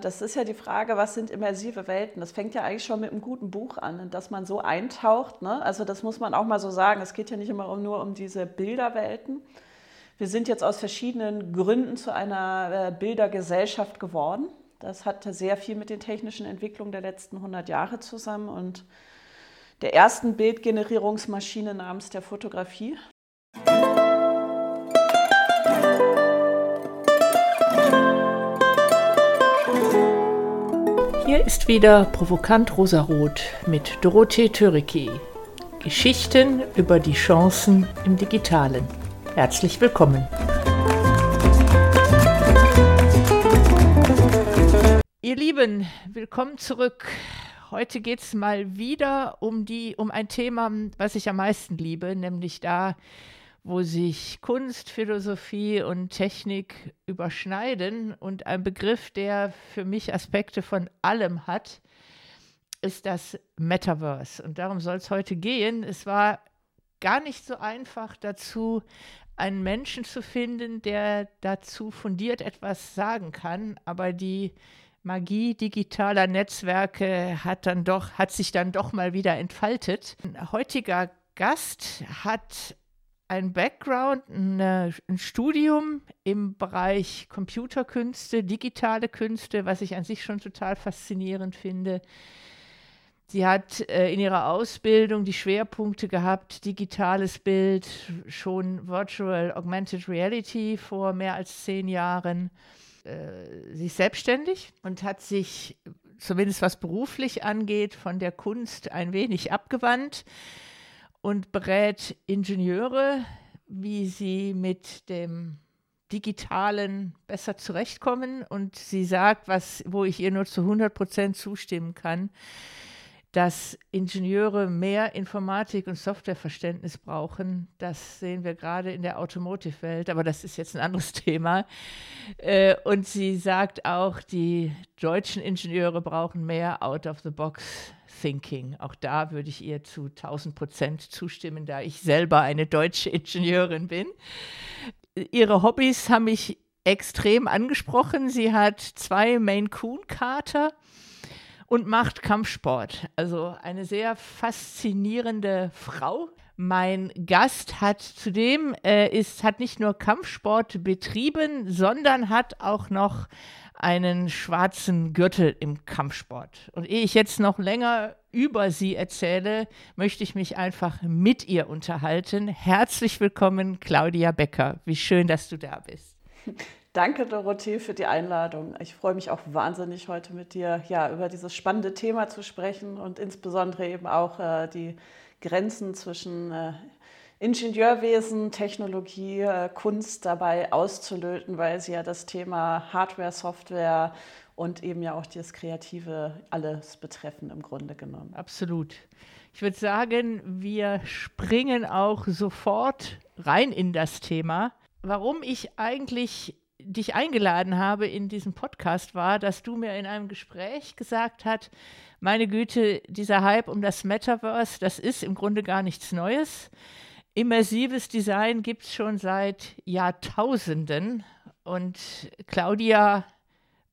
Das ist ja die Frage, was sind immersive Welten? Das fängt ja eigentlich schon mit einem guten Buch an, in das man so eintaucht. Ne? Also das muss man auch mal so sagen. Es geht ja nicht immer nur um diese Bilderwelten. Wir sind jetzt aus verschiedenen Gründen zu einer äh, Bildergesellschaft geworden. Das hat sehr viel mit den technischen Entwicklungen der letzten 100 Jahre zusammen und der ersten Bildgenerierungsmaschine namens der Fotografie. Hier ist wieder Provokant Rosarot mit Dorothee Töriki. Geschichten über die Chancen im Digitalen. Herzlich willkommen. Ihr Lieben, willkommen zurück. Heute geht es mal wieder um, die, um ein Thema, was ich am meisten liebe, nämlich da, wo sich Kunst, Philosophie und Technik überschneiden. Und ein Begriff, der für mich Aspekte von allem hat, ist das Metaverse. Und darum soll es heute gehen. Es war gar nicht so einfach dazu, einen Menschen zu finden, der dazu fundiert etwas sagen kann, aber die Magie digitaler Netzwerke hat dann doch, hat sich dann doch mal wieder entfaltet. Ein heutiger Gast hat ein Background, eine, ein Studium im Bereich Computerkünste, digitale Künste, was ich an sich schon total faszinierend finde. Sie hat äh, in ihrer Ausbildung die Schwerpunkte gehabt, digitales Bild, schon Virtual Augmented Reality vor mehr als zehn Jahren. Äh, sie ist selbstständig und hat sich, zumindest was beruflich angeht, von der Kunst ein wenig abgewandt und berät Ingenieure, wie sie mit dem Digitalen besser zurechtkommen. Und sie sagt, was, wo ich ihr nur zu 100 Prozent zustimmen kann, dass Ingenieure mehr Informatik- und Softwareverständnis brauchen. Das sehen wir gerade in der Automotive-Welt, aber das ist jetzt ein anderes Thema. Äh, und sie sagt auch, die deutschen Ingenieure brauchen mehr Out-of-the-Box Thinking. Auch da würde ich ihr zu 1000 Prozent zustimmen, da ich selber eine deutsche Ingenieurin bin. Ihre Hobbys haben mich extrem angesprochen. Sie hat zwei Maine Coon Kater und macht Kampfsport. Also eine sehr faszinierende Frau. Mein Gast hat zudem äh, ist, hat nicht nur Kampfsport betrieben, sondern hat auch noch einen schwarzen Gürtel im Kampfsport. Und ehe ich jetzt noch länger über sie erzähle, möchte ich mich einfach mit ihr unterhalten. Herzlich willkommen, Claudia Becker. Wie schön, dass du da bist. Danke, Dorothee, für die Einladung. Ich freue mich auch wahnsinnig, heute mit dir ja, über dieses spannende Thema zu sprechen und insbesondere eben auch äh, die Grenzen zwischen äh, Ingenieurwesen, Technologie, äh, Kunst dabei auszulöten, weil sie ja das Thema Hardware, Software und eben ja auch das Kreative alles betreffen im Grunde genommen. Absolut. Ich würde sagen, wir springen auch sofort rein in das Thema. Warum ich eigentlich dich eingeladen habe in diesem Podcast war, dass du mir in einem Gespräch gesagt hast, meine Güte, dieser Hype um das Metaverse, das ist im Grunde gar nichts Neues. Immersives Design gibt es schon seit Jahrtausenden. Und Claudia,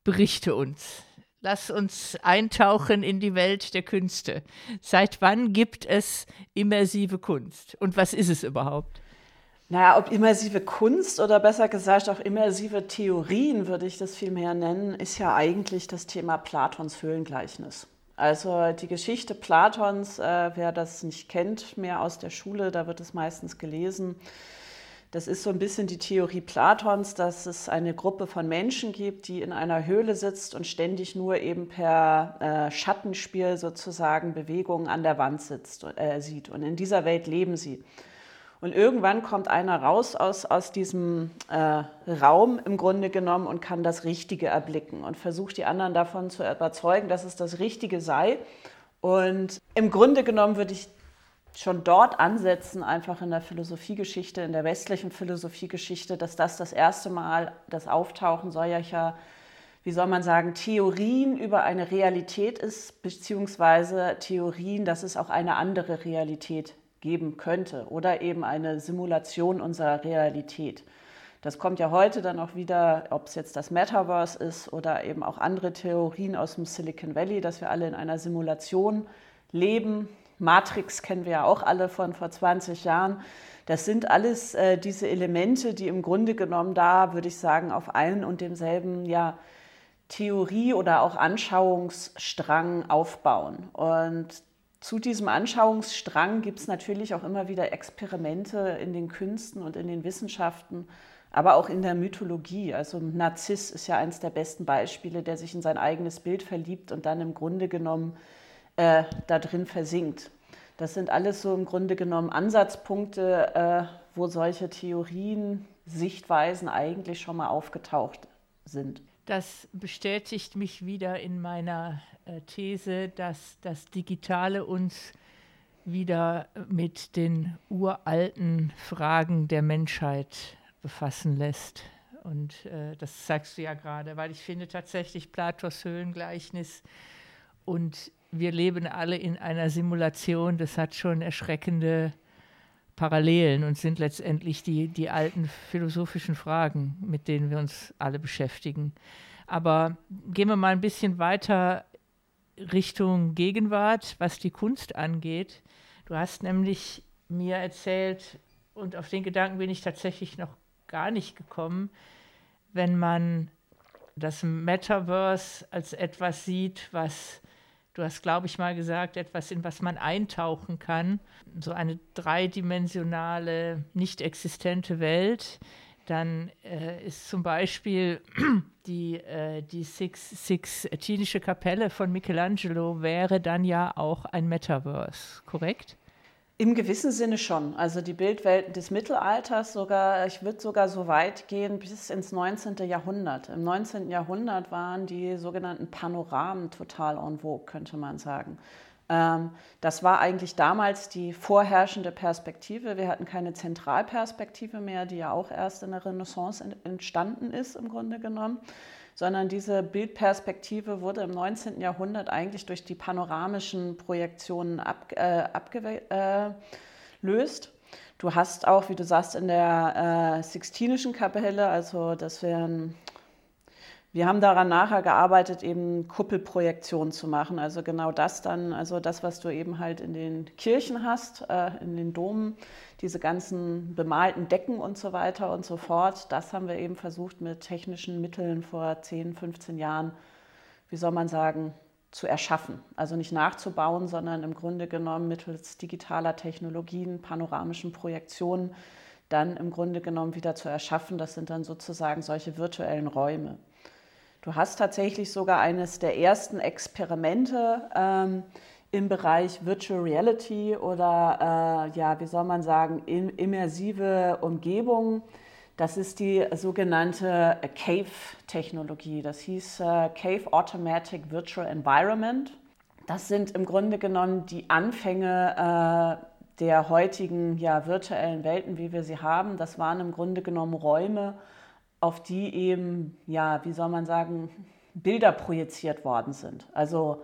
berichte uns. Lass uns eintauchen in die Welt der Künste. Seit wann gibt es immersive Kunst? Und was ist es überhaupt? Naja, ob immersive Kunst oder besser gesagt auch immersive Theorien, würde ich das vielmehr nennen, ist ja eigentlich das Thema Platons Höhlengleichnis. Also die Geschichte Platons, äh, wer das nicht kennt, mehr aus der Schule, da wird es meistens gelesen. Das ist so ein bisschen die Theorie Platons, dass es eine Gruppe von Menschen gibt, die in einer Höhle sitzt und ständig nur eben per äh, Schattenspiel sozusagen Bewegungen an der Wand sitzt, äh, sieht. Und in dieser Welt leben sie. Und irgendwann kommt einer raus aus, aus diesem äh, Raum im Grunde genommen und kann das Richtige erblicken und versucht die anderen davon zu überzeugen, dass es das Richtige sei. Und im Grunde genommen würde ich schon dort ansetzen, einfach in der Philosophiegeschichte, in der westlichen Philosophiegeschichte, dass das das erste Mal das Auftauchen solcher, wie soll man sagen, Theorien über eine Realität ist, beziehungsweise Theorien, dass es auch eine andere Realität geben könnte oder eben eine Simulation unserer Realität. Das kommt ja heute dann auch wieder, ob es jetzt das Metaverse ist oder eben auch andere Theorien aus dem Silicon Valley, dass wir alle in einer Simulation leben. Matrix kennen wir ja auch alle von vor 20 Jahren. Das sind alles äh, diese Elemente, die im Grunde genommen da, würde ich sagen, auf einen und demselben ja, Theorie oder auch Anschauungsstrang aufbauen. Und zu diesem Anschauungsstrang gibt es natürlich auch immer wieder Experimente in den Künsten und in den Wissenschaften, aber auch in der Mythologie. Also Narziss ist ja eines der besten Beispiele, der sich in sein eigenes Bild verliebt und dann im Grunde genommen äh, da drin versinkt. Das sind alles so im Grunde genommen Ansatzpunkte, äh, wo solche Theorien, Sichtweisen eigentlich schon mal aufgetaucht sind. Das bestätigt mich wieder in meiner äh, These, dass das Digitale uns wieder mit den uralten Fragen der Menschheit befassen lässt. Und äh, das sagst du ja gerade, weil ich finde tatsächlich Platos Höhlengleichnis und wir leben alle in einer Simulation, das hat schon erschreckende Parallelen und sind letztendlich die, die alten philosophischen Fragen, mit denen wir uns alle beschäftigen. Aber gehen wir mal ein bisschen weiter Richtung Gegenwart, was die Kunst angeht. Du hast nämlich mir erzählt, und auf den Gedanken bin ich tatsächlich noch gar nicht gekommen, wenn man das Metaverse als etwas sieht, was, du hast, glaube ich, mal gesagt, etwas, in was man eintauchen kann, so eine dreidimensionale, nicht existente Welt, dann äh, ist zum Beispiel die, äh, die Six, Sixtinische Kapelle von Michelangelo wäre dann ja auch ein Metaverse, korrekt? Im gewissen Sinne schon. Also die Bildwelten des Mittelalters sogar, ich würde sogar so weit gehen bis ins 19. Jahrhundert. Im 19. Jahrhundert waren die sogenannten Panoramen total en vogue, könnte man sagen. Ähm, das war eigentlich damals die vorherrschende Perspektive. Wir hatten keine Zentralperspektive mehr, die ja auch erst in der Renaissance entstanden ist im Grunde genommen, sondern diese Bildperspektive wurde im 19. Jahrhundert eigentlich durch die panoramischen Projektionen ab, äh, abgelöst. Du hast auch, wie du sagst, in der äh, Sixtinischen Kapelle, also das wären wir haben daran nachher gearbeitet, eben Kuppelprojektionen zu machen. Also genau das dann, also das, was du eben halt in den Kirchen hast, äh, in den Domen, diese ganzen bemalten Decken und so weiter und so fort, das haben wir eben versucht mit technischen Mitteln vor 10, 15 Jahren, wie soll man sagen, zu erschaffen. Also nicht nachzubauen, sondern im Grunde genommen mittels digitaler Technologien, panoramischen Projektionen, dann im Grunde genommen wieder zu erschaffen. Das sind dann sozusagen solche virtuellen Räume. Du hast tatsächlich sogar eines der ersten Experimente ähm, im Bereich Virtual Reality oder, äh, ja, wie soll man sagen, immersive Umgebung. Das ist die sogenannte CAVE-Technologie. Das hieß äh, CAVE Automatic Virtual Environment. Das sind im Grunde genommen die Anfänge äh, der heutigen ja, virtuellen Welten, wie wir sie haben. Das waren im Grunde genommen Räume, auf die eben, ja, wie soll man sagen, Bilder projiziert worden sind. Also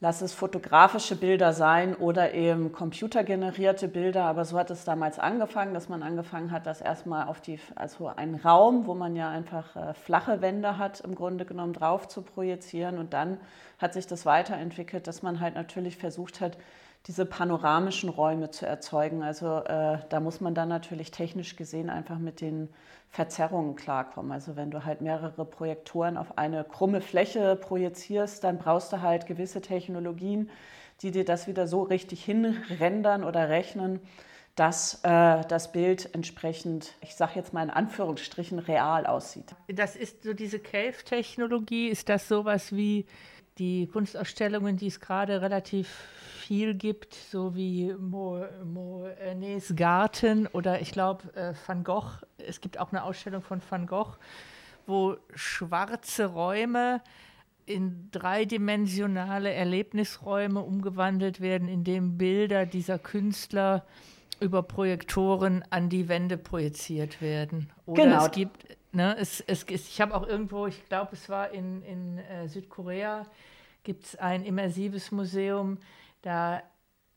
lass es fotografische Bilder sein oder eben computergenerierte Bilder, aber so hat es damals angefangen, dass man angefangen hat, das erstmal auf die, also einen Raum, wo man ja einfach äh, flache Wände hat, im Grunde genommen drauf zu projizieren und dann hat sich das weiterentwickelt, dass man halt natürlich versucht hat, diese panoramischen Räume zu erzeugen. Also äh, da muss man dann natürlich technisch gesehen einfach mit den Verzerrungen klarkommen. Also wenn du halt mehrere Projektoren auf eine krumme Fläche projizierst, dann brauchst du halt gewisse Technologien, die dir das wieder so richtig hinrendern oder rechnen, dass äh, das Bild entsprechend, ich sage jetzt mal in Anführungsstrichen, real aussieht. Das ist so diese Cave-Technologie, ist das sowas wie die Kunstausstellungen, die es gerade relativ viel gibt, so wie Monets Garten oder ich glaube äh, Van Gogh. Es gibt auch eine Ausstellung von Van Gogh, wo schwarze Räume in dreidimensionale Erlebnisräume umgewandelt werden, in dem Bilder dieser Künstler über Projektoren an die Wände projiziert werden. Oder genau. es gibt, ne, es, es, ich habe auch irgendwo, ich glaube, es war in, in äh, Südkorea, gibt es ein immersives Museum, da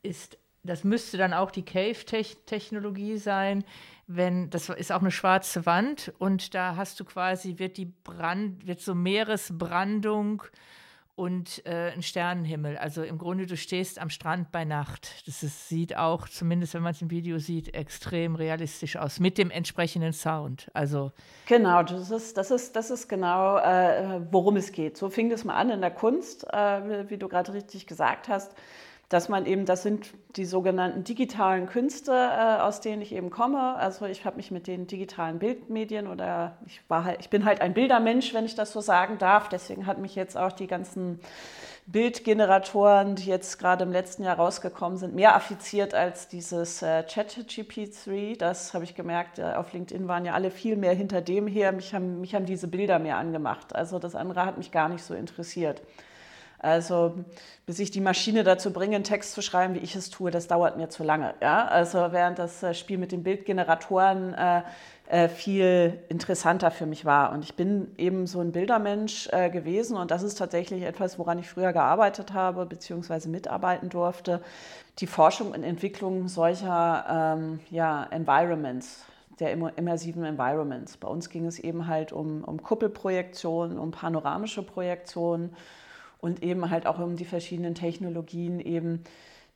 ist das müsste dann auch die Cave-Technologie sein, wenn, das ist auch eine schwarze Wand und da hast du quasi, wird die Brand, wird so Meeresbrandung und äh, ein Sternenhimmel. Also im Grunde, du stehst am Strand bei Nacht. Das ist, sieht auch, zumindest wenn man es im Video sieht, extrem realistisch aus, mit dem entsprechenden Sound. Also genau, das ist, das ist, das ist genau, äh, worum es geht. So fing das mal an in der Kunst, äh, wie du gerade richtig gesagt hast dass man eben, das sind die sogenannten digitalen Künste, äh, aus denen ich eben komme. Also ich habe mich mit den digitalen Bildmedien oder ich war halt, ich bin halt ein Bildermensch, wenn ich das so sagen darf. Deswegen hat mich jetzt auch die ganzen Bildgeneratoren, die jetzt gerade im letzten Jahr rausgekommen sind, mehr affiziert als dieses äh, ChatGPT-3. Das habe ich gemerkt, äh, auf LinkedIn waren ja alle viel mehr hinter dem her. Mich haben, mich haben diese Bilder mehr angemacht. Also das andere hat mich gar nicht so interessiert. Also bis ich die Maschine dazu bringe, einen Text zu schreiben, wie ich es tue, das dauert mir zu lange. Ja? Also während das äh, Spiel mit den Bildgeneratoren äh, äh, viel interessanter für mich war. Und ich bin eben so ein Bildermensch äh, gewesen und das ist tatsächlich etwas, woran ich früher gearbeitet habe bzw. mitarbeiten durfte. Die Forschung und Entwicklung solcher ähm, ja, Environments, der immersiven Environments. Bei uns ging es eben halt um, um Kuppelprojektionen, um panoramische Projektionen und eben halt auch um die verschiedenen Technologien eben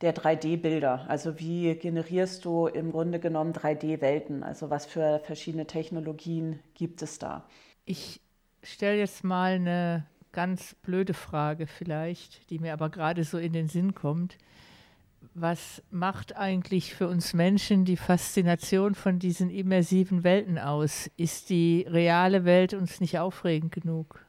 der 3D-Bilder. Also wie generierst du im Grunde genommen 3D-Welten? Also was für verschiedene Technologien gibt es da? Ich stelle jetzt mal eine ganz blöde Frage vielleicht, die mir aber gerade so in den Sinn kommt. Was macht eigentlich für uns Menschen die Faszination von diesen immersiven Welten aus? Ist die reale Welt uns nicht aufregend genug?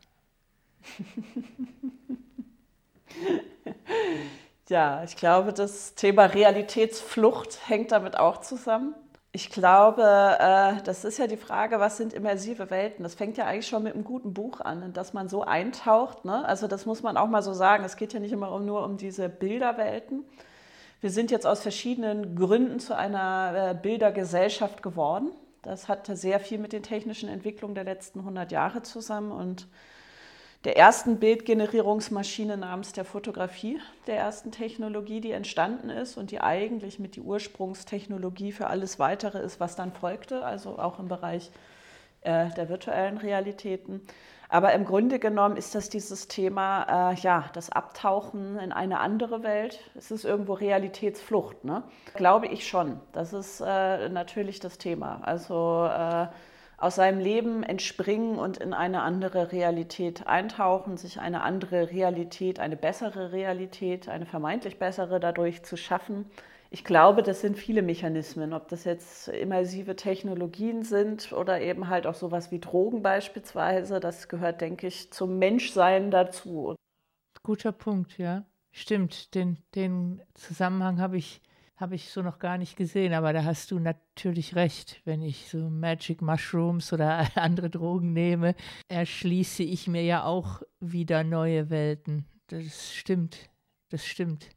ja, ich glaube, das Thema Realitätsflucht hängt damit auch zusammen. Ich glaube, äh, das ist ja die Frage, was sind immersive Welten? Das fängt ja eigentlich schon mit einem guten Buch an, dass man so eintaucht. Ne? Also das muss man auch mal so sagen. Es geht ja nicht immer nur um diese Bilderwelten. Wir sind jetzt aus verschiedenen Gründen zu einer äh, Bildergesellschaft geworden. Das hat sehr viel mit den technischen Entwicklungen der letzten 100 Jahre zusammen und der ersten Bildgenerierungsmaschine namens der Fotografie, der ersten Technologie, die entstanden ist und die eigentlich mit die Ursprungstechnologie für alles Weitere ist, was dann folgte, also auch im Bereich äh, der virtuellen Realitäten. Aber im Grunde genommen ist das dieses Thema, äh, ja, das Abtauchen in eine andere Welt. Es ist irgendwo Realitätsflucht, ne? Glaube ich schon. Das ist äh, natürlich das Thema. Also äh, aus seinem Leben entspringen und in eine andere Realität eintauchen, sich eine andere Realität, eine bessere Realität, eine vermeintlich bessere dadurch zu schaffen. Ich glaube, das sind viele Mechanismen, ob das jetzt immersive Technologien sind oder eben halt auch sowas wie Drogen beispielsweise. Das gehört, denke ich, zum Menschsein dazu. Guter Punkt, ja. Stimmt, den, den Zusammenhang habe ich habe ich so noch gar nicht gesehen, aber da hast du natürlich recht. Wenn ich so Magic Mushrooms oder andere Drogen nehme, erschließe ich mir ja auch wieder neue Welten. Das stimmt, das stimmt.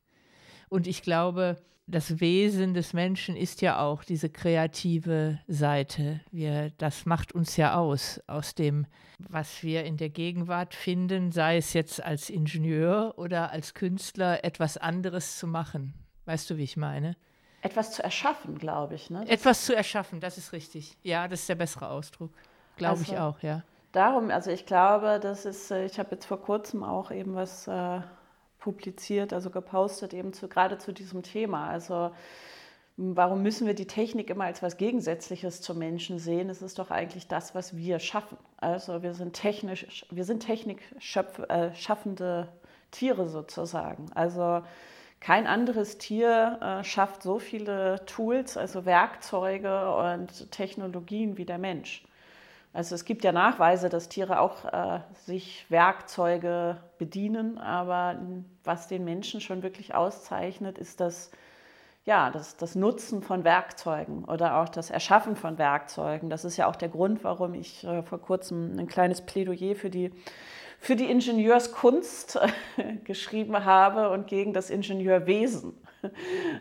Und ich glaube, das Wesen des Menschen ist ja auch diese kreative Seite. Wir, das macht uns ja aus, aus dem, was wir in der Gegenwart finden, sei es jetzt als Ingenieur oder als Künstler, etwas anderes zu machen. Weißt du, wie ich meine? Etwas zu erschaffen, glaube ich. Ne? Etwas zu erschaffen, das ist richtig. Ja, das ist der bessere Ausdruck. Glaube also, ich auch, ja. Darum, also ich glaube, das ist, äh, ich habe jetzt vor kurzem auch eben was äh, publiziert, also gepostet, eben zu, gerade zu diesem Thema. Also warum müssen wir die Technik immer als was Gegensätzliches zum Menschen sehen? Es ist doch eigentlich das, was wir schaffen. Also wir sind technisch, wir sind technikschaffende äh, Tiere sozusagen. Also kein anderes Tier äh, schafft so viele Tools, also Werkzeuge und Technologien wie der Mensch. Also es gibt ja Nachweise, dass Tiere auch äh, sich Werkzeuge bedienen, aber was den Menschen schon wirklich auszeichnet, ist das, ja, das, das Nutzen von Werkzeugen oder auch das Erschaffen von Werkzeugen. Das ist ja auch der Grund, warum ich äh, vor kurzem ein kleines Plädoyer für die für die Ingenieurskunst äh, geschrieben habe und gegen das Ingenieurwesen.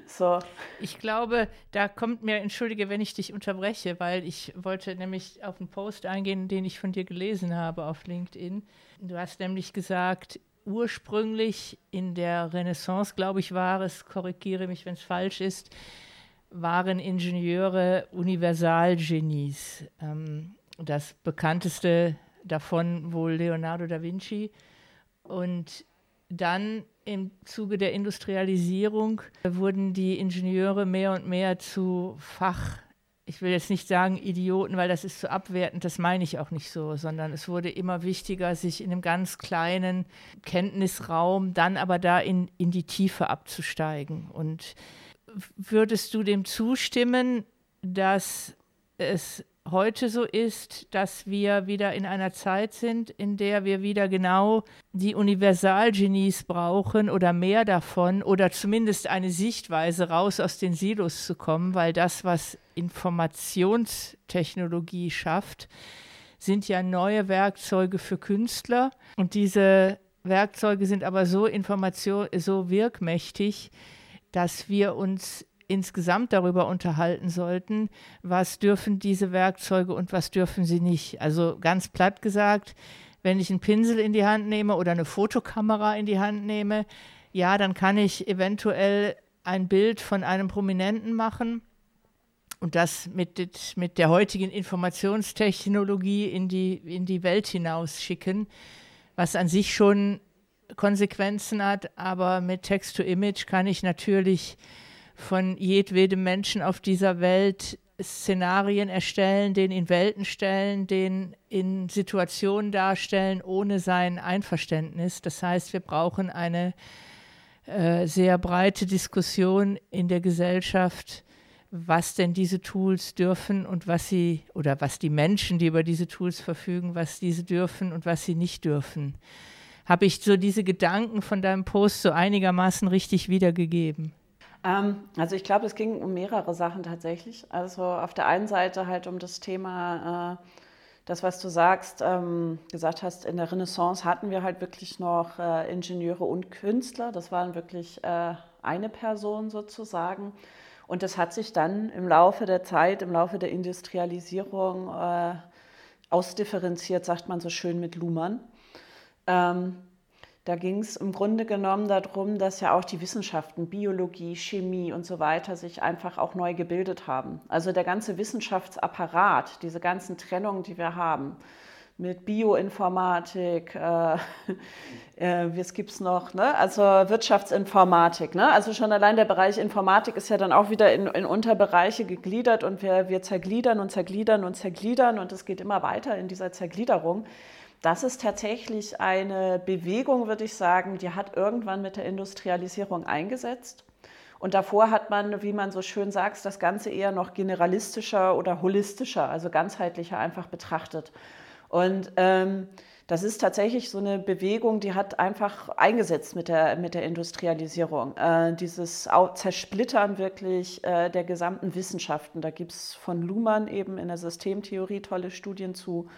So. Ich glaube, da kommt mir, entschuldige, wenn ich dich unterbreche, weil ich wollte nämlich auf einen Post eingehen, den ich von dir gelesen habe auf LinkedIn. Du hast nämlich gesagt, ursprünglich in der Renaissance, glaube ich, war es, korrigiere mich, wenn es falsch ist, waren Ingenieure Universalgenies. Ähm, das bekannteste davon wohl Leonardo da Vinci. Und dann im Zuge der Industrialisierung wurden die Ingenieure mehr und mehr zu Fach, ich will jetzt nicht sagen Idioten, weil das ist zu abwertend, das meine ich auch nicht so, sondern es wurde immer wichtiger, sich in einem ganz kleinen Kenntnisraum dann aber da in, in die Tiefe abzusteigen. Und würdest du dem zustimmen, dass es heute so ist, dass wir wieder in einer Zeit sind, in der wir wieder genau die Universalgenies brauchen oder mehr davon oder zumindest eine Sichtweise raus aus den Silos zu kommen, weil das, was Informationstechnologie schafft, sind ja neue Werkzeuge für Künstler. Und diese Werkzeuge sind aber so information so wirkmächtig, dass wir uns insgesamt darüber unterhalten sollten, was dürfen diese Werkzeuge und was dürfen sie nicht. Also ganz platt gesagt, wenn ich einen Pinsel in die Hand nehme oder eine Fotokamera in die Hand nehme, ja, dann kann ich eventuell ein Bild von einem Prominenten machen und das mit, mit der heutigen Informationstechnologie in die, in die Welt hinaus schicken, was an sich schon Konsequenzen hat, aber mit Text-to-Image kann ich natürlich von jedwedem Menschen auf dieser Welt Szenarien erstellen, den in Welten stellen, den in Situationen darstellen, ohne sein Einverständnis. Das heißt, wir brauchen eine äh, sehr breite Diskussion in der Gesellschaft, was denn diese Tools dürfen und was sie, oder was die Menschen, die über diese Tools verfügen, was diese dürfen und was sie nicht dürfen. Habe ich so diese Gedanken von deinem Post so einigermaßen richtig wiedergegeben? Ähm, also ich glaube, es ging um mehrere Sachen tatsächlich. Also auf der einen Seite halt um das Thema, äh, das, was du sagst, ähm, gesagt hast, in der Renaissance hatten wir halt wirklich noch äh, Ingenieure und Künstler. Das waren wirklich äh, eine Person sozusagen. Und das hat sich dann im Laufe der Zeit, im Laufe der Industrialisierung ausdifferenziert, sagt man so schön mit Luhmann. Da ging es im Grunde genommen darum, dass ja auch die Wissenschaften, Biologie, Chemie und so weiter sich einfach auch neu gebildet haben. Also der ganze Wissenschaftsapparat, diese ganzen Trennungen, die wir haben, mit Bioinformatik, äh, äh, was gibt es noch, ne? also Wirtschaftsinformatik. Ne? Also schon allein der Bereich Informatik ist ja dann auch wieder in, in Unterbereiche gegliedert und wir, wir zergliedern und zergliedern und zergliedern und es geht immer weiter in dieser Zergliederung. Das ist tatsächlich eine Bewegung, würde ich sagen, die hat irgendwann mit der Industrialisierung eingesetzt. Und davor hat man, wie man so schön sagt, das Ganze eher noch generalistischer oder holistischer, also ganzheitlicher einfach betrachtet. Und ähm, das ist tatsächlich so eine Bewegung, die hat einfach eingesetzt mit der, mit der Industrialisierung. Äh, dieses Zersplittern wirklich äh, der gesamten Wissenschaften. Da gibt es von Luhmann eben in der Systemtheorie tolle Studien zu.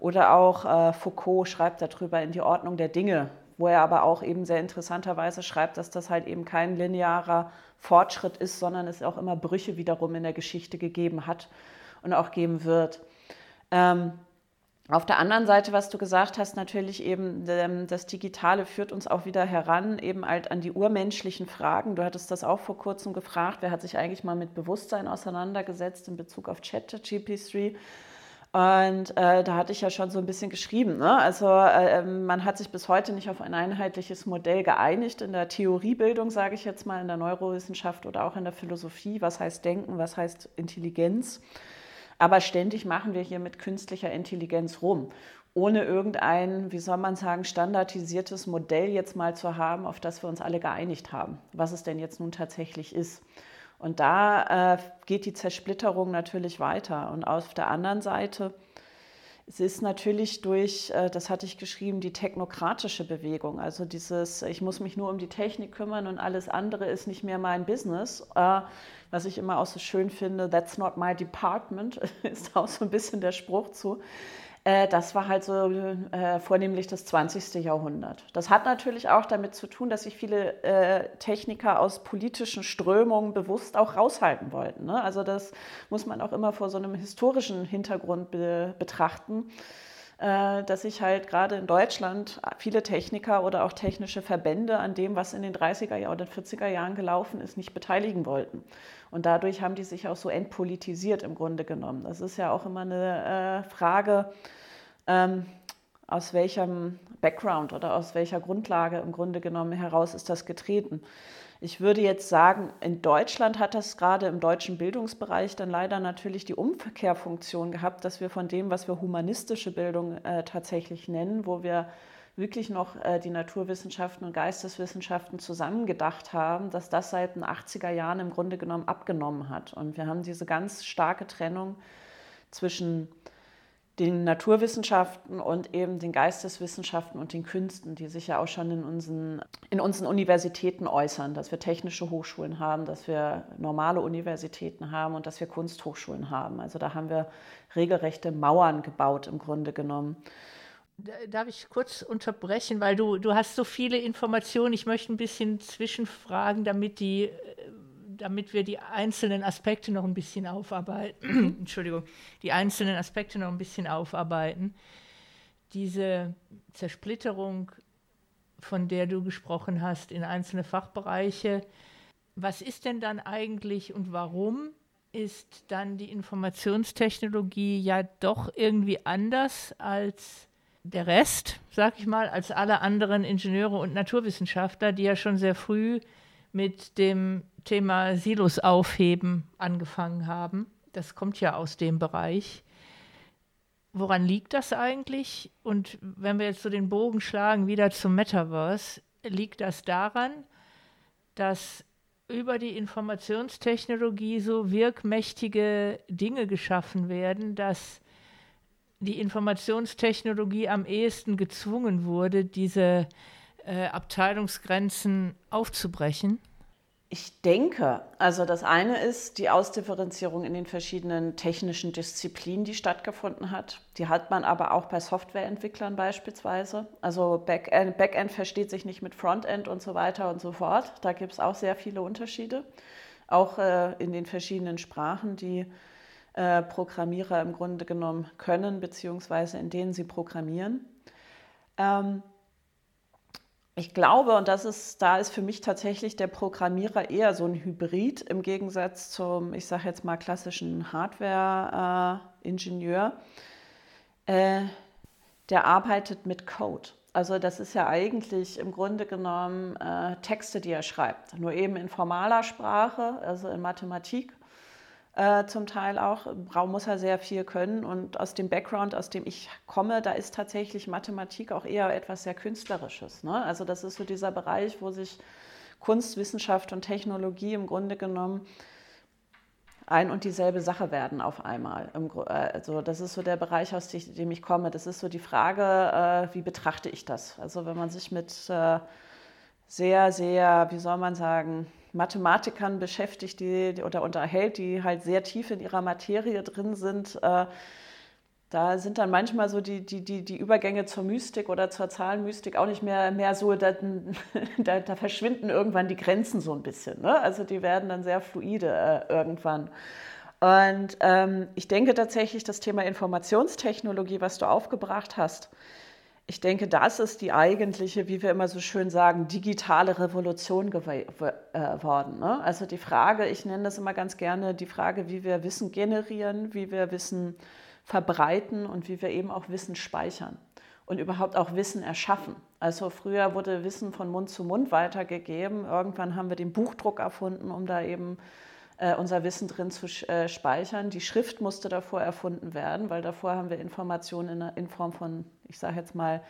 Oder auch äh, Foucault schreibt darüber in die Ordnung der Dinge, wo er aber auch eben sehr interessanterweise schreibt, dass das halt eben kein linearer Fortschritt ist, sondern es auch immer Brüche wiederum in der Geschichte gegeben hat und auch geben wird. Ähm, auf der anderen Seite, was du gesagt hast, natürlich eben, ähm, das Digitale führt uns auch wieder heran, eben halt an die urmenschlichen Fragen. Du hattest das auch vor kurzem gefragt, wer hat sich eigentlich mal mit Bewusstsein auseinandergesetzt in Bezug auf ChatGPT? Und äh, da hatte ich ja schon so ein bisschen geschrieben. Ne? Also äh, ähm, man hat sich bis heute nicht auf ein einheitliches Modell geeinigt in der Theoriebildung, sage ich jetzt mal, in der Neurowissenschaft oder auch in der Philosophie. Was heißt Denken, was heißt Intelligenz? Aber ständig machen wir hier mit künstlicher Intelligenz rum, ohne irgendein, wie soll man sagen, standardisiertes Modell jetzt mal zu haben, auf das wir uns alle geeinigt haben, was es denn jetzt nun tatsächlich ist. Und da äh, geht die Zersplitterung natürlich weiter. Und auf der anderen Seite, es ist natürlich durch, äh, das hatte ich geschrieben, die technokratische Bewegung. Also dieses, ich muss mich nur um die Technik kümmern und alles andere ist nicht mehr mein Business. Äh, was ich immer auch so schön finde, that's not my department, ist auch so ein bisschen der Spruch zu. Äh, das war halt so äh, vornehmlich das 20. Jahrhundert. Das hat natürlich auch damit zu tun, dass sich viele äh, Techniker aus politischen Strömungen bewusst auch raushalten wollten. Ne? Also das muss man auch immer vor so einem historischen Hintergrund be betrachten. äh, dass sich halt gerade in Deutschland viele Techniker oder auch technische Verbände an dem, was in den 30er oder 40er Jahren gelaufen ist, nicht beteiligen wollten. Und dadurch haben die sich auch so entpolitisiert im Grunde genommen. Das ist ja auch immer eine äh, Frage, ähm, aus welchem Background oder aus welcher Grundlage im Grunde genommen heraus ist das getreten. Ich würde jetzt sagen, in Deutschland hat das gerade im deutschen Bildungsbereich dann leider natürlich die Umkehrfunktion gehabt, dass wir von dem, was wir humanistische Bildung äh, tatsächlich nennen, wo wir wirklich noch äh, die Naturwissenschaften und Geisteswissenschaften zusammengedacht haben, dass das seit den 80er Jahren im Grunde genommen abgenommen hat. Und wir haben diese ganz starke Trennung zwischen den Naturwissenschaften und eben den Geisteswissenschaften und den Künsten, die sich ja auch schon in unseren, in unseren Universitäten äußern, dass wir technische Hochschulen haben, dass wir normale Universitäten haben und dass wir Kunsthochschulen haben. Also da haben wir regelrechte Mauern gebaut im Grunde genommen. Darf ich kurz unterbrechen, weil du, du hast so viele Informationen. Ich möchte ein bisschen zwischenfragen, damit die damit wir die einzelnen Aspekte noch ein bisschen aufarbeiten. Entschuldigung, die einzelnen Aspekte noch ein bisschen aufarbeiten. Diese Zersplitterung, von der du gesprochen hast, in einzelne Fachbereiche. Was ist denn dann eigentlich und warum ist dann die Informationstechnologie ja doch irgendwie anders als der Rest, sag ich mal, als alle anderen Ingenieure und Naturwissenschaftler, die ja schon sehr früh mit dem Thema Silos aufheben angefangen haben. Das kommt ja aus dem Bereich. Woran liegt das eigentlich? Und wenn wir jetzt so den Bogen schlagen wieder zum Metaverse, liegt das daran, dass über die Informationstechnologie so wirkmächtige Dinge geschaffen werden, dass die Informationstechnologie am ehesten gezwungen wurde, diese äh, Abteilungsgrenzen aufzubrechen? Ich denke, also das eine ist die Ausdifferenzierung in den verschiedenen technischen Disziplinen, die stattgefunden hat. Die hat man aber auch bei Softwareentwicklern beispielsweise. Also Backend, Backend versteht sich nicht mit Frontend und so weiter und so fort. Da gibt es auch sehr viele Unterschiede, auch äh, in den verschiedenen Sprachen, die äh, Programmierer im Grunde genommen können, beziehungsweise in denen sie programmieren. Ähm, ich glaube, und das ist, da ist für mich tatsächlich der Programmierer eher so ein Hybrid im Gegensatz zum, ich sage jetzt mal, klassischen Hardware-Ingenieur. Äh, der arbeitet mit Code. Also das ist ja eigentlich im Grunde genommen äh, Texte, die er schreibt. Nur eben in formaler Sprache, also in Mathematik äh, zum Teil auch. Raum muss er sehr viel können. Und aus dem Background, aus dem ich komme, da ist tatsächlich Mathematik auch eher etwas sehr Künstlerisches. Ne? Also das ist so dieser Bereich, wo sich Kunst, Wissenschaft und Technologie im Grunde genommen ein und dieselbe Sache werden auf einmal. Äh, also das ist so der Bereich, aus dem ich komme. Das ist so die Frage, äh, wie betrachte ich das? Also wenn man sich mit sehr, sehr, wie soll man sagen, Mathematikern beschäftigt die, oder unterhält, die halt sehr tief in ihrer Materie drin sind. Äh, da sind dann manchmal so die, die, die, die Übergänge zur Mystik oder zur Zahlenmystik auch nicht mehr, mehr so, da, da, da verschwinden irgendwann die Grenzen so ein bisschen. Ne? Also die werden dann sehr fluide äh, irgendwann. Und ähm, ich denke tatsächlich, das Thema Informationstechnologie, was du aufgebracht hast, ich denke, das ist die eigentliche, wie wir immer so schön sagen, digitale Revolution geworden. Äh, ne? Also die Frage, ich nenne das immer ganz gerne, die Frage, wie wir Wissen generieren, wie wir Wissen verbreiten und wie wir eben auch Wissen speichern und überhaupt auch Wissen erschaffen. Also früher wurde Wissen von Mund zu Mund weitergegeben. Irgendwann haben wir den Buchdruck erfunden, um da eben äh, unser Wissen drin zu äh, speichern. Die Schrift musste davor erfunden werden, weil davor haben wir Informationen in, Form von, ich sage jetzt mal,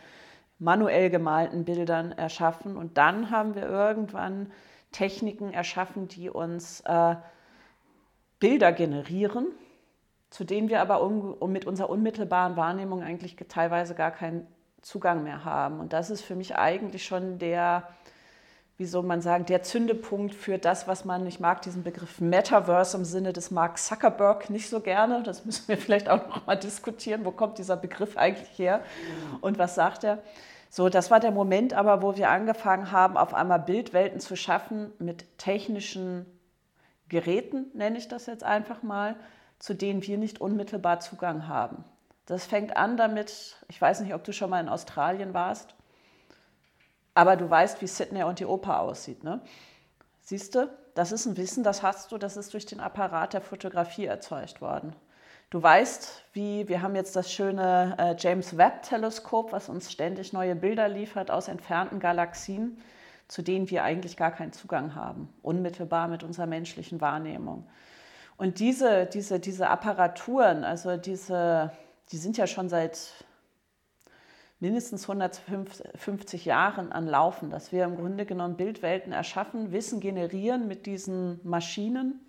manuell gemalten Bildern erschaffen. Und dann haben wir irgendwann Techniken erschaffen, die uns äh, Bilder generieren, zu denen wir aber mit unserer unmittelbaren Wahrnehmung eigentlich teilweise gar keinen Zugang mehr haben. Und das ist für mich eigentlich schon der wie soll man sagen, der Zündepunkt für das, was man, ich mag diesen Begriff Metaverse im Sinne des Mark Zuckerberg nicht so gerne. Das müssen wir vielleicht auch noch mal diskutieren. Wo kommt dieser Begriff eigentlich her und was sagt er? So, das war der Moment aber, wo wir angefangen haben, auf einmal Bildwelten zu schaffen mit technischen Geräten, nenne ich das jetzt einfach mal, zu denen wir nicht unmittelbar Zugang haben. Das fängt an damit, ich weiß nicht, ob du schon mal in Australien warst, aber du weißt, wie Sydney und die Oper aussieht. Ne? Siehst du, das ist ein Wissen, das hast du, das ist durch den Apparat der Fotografie erzeugt worden. Du weißt, wie wir haben jetzt das schöne äh, James Webb-Teleskop, was uns ständig neue Bilder liefert aus entfernten Galaxien, zu denen wir eigentlich gar keinen Zugang haben, unmittelbar mit unserer menschlichen Wahrnehmung. Und diese, diese, diese Apparaturen, also diese, die sind ja schon seit mindestens 150 Jahren an Laufen, dass wir im Grunde genommen Bildwelten erschaffen, Wissen generieren mit diesen Maschinen.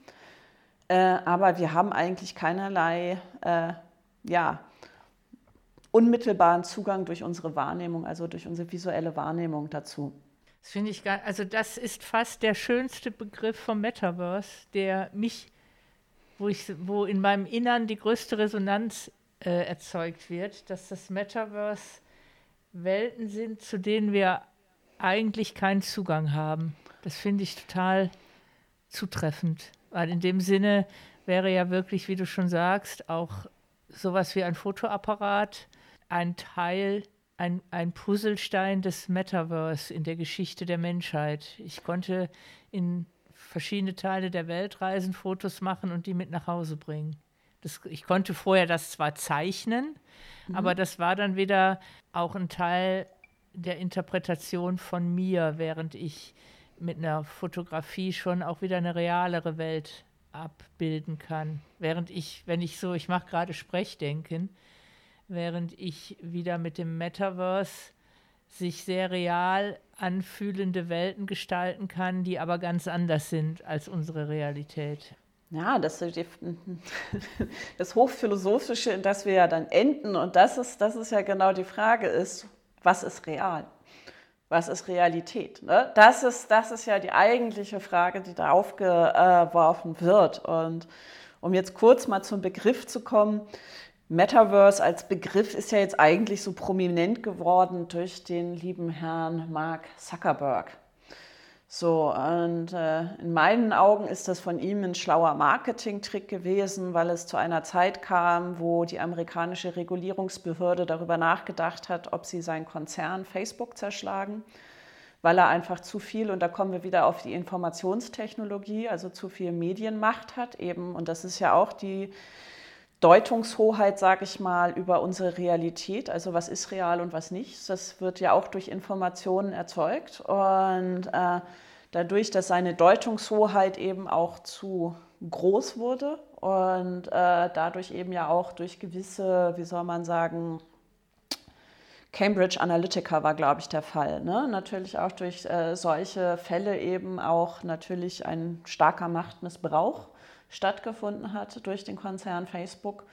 Äh, aber wir haben eigentlich keinerlei äh, ja, unmittelbaren Zugang durch unsere Wahrnehmung, also durch unsere visuelle Wahrnehmung dazu. Das finde ich gar, also das ist fast der schönste Begriff vom Metaverse, der mich, wo ich, wo in meinem Innern die größte Resonanz äh, erzeugt wird, dass das Metaverse Welten sind, zu denen wir eigentlich keinen Zugang haben. Das finde ich total zutreffend, weil in dem Sinne wäre ja wirklich, wie du schon sagst, auch sowas wie ein Fotoapparat ein Teil, ein, ein Puzzlestein des Metaverse in der Geschichte der Menschheit. Ich konnte in verschiedene Teile der Welt reisen, Fotos machen und die mit nach Hause bringen. Das, ich konnte vorher das zwar zeichnen, mhm. aber das war dann wieder auch ein Teil der Interpretation von mir, während ich mit einer Fotografie schon auch wieder eine realere Welt abbilden kann. Während ich, wenn ich so, ich mache gerade Sprechdenken, während ich wieder mit dem Metaverse sich sehr real anfühlende Welten gestalten kann, die aber ganz anders sind als unsere Realität. Ja, das ist das Hochphilosophische, in das wir ja dann enden. Und das ist, das ist ja genau die Frage ist, was ist real? Was ist Realität? Ne? Das, ist, das ist ja die eigentliche Frage, die da aufgeworfen wird. Und um jetzt kurz mal zum Begriff zu kommen, Metaverse als Begriff ist ja jetzt eigentlich so prominent geworden durch den lieben Herrn Mark Zuckerberg. So, und äh, in meinen Augen ist das von ihm ein schlauer Marketingtrick gewesen, weil es zu einer Zeit kam, wo die amerikanische Regulierungsbehörde darüber nachgedacht hat, ob sie seinen Konzern Facebook zerschlagen, weil er einfach zu viel, und da kommen wir wieder auf die Informationstechnologie, also zu viel Medienmacht hat eben, und das ist ja auch die Deutungshoheit, sage ich mal, über unsere Realität, also was ist real und was nicht. Das wird ja auch durch Informationen erzeugt und äh, dadurch, dass seine Deutungshoheit eben auch zu groß wurde und äh, dadurch eben ja auch durch gewisse, wie soll man sagen, Cambridge Analytica war, glaube ich, der Fall. Ne? Natürlich auch durch äh, solche Fälle eben auch natürlich ein starker Machtmissbrauch stattgefunden hat durch den Konzern Facebook,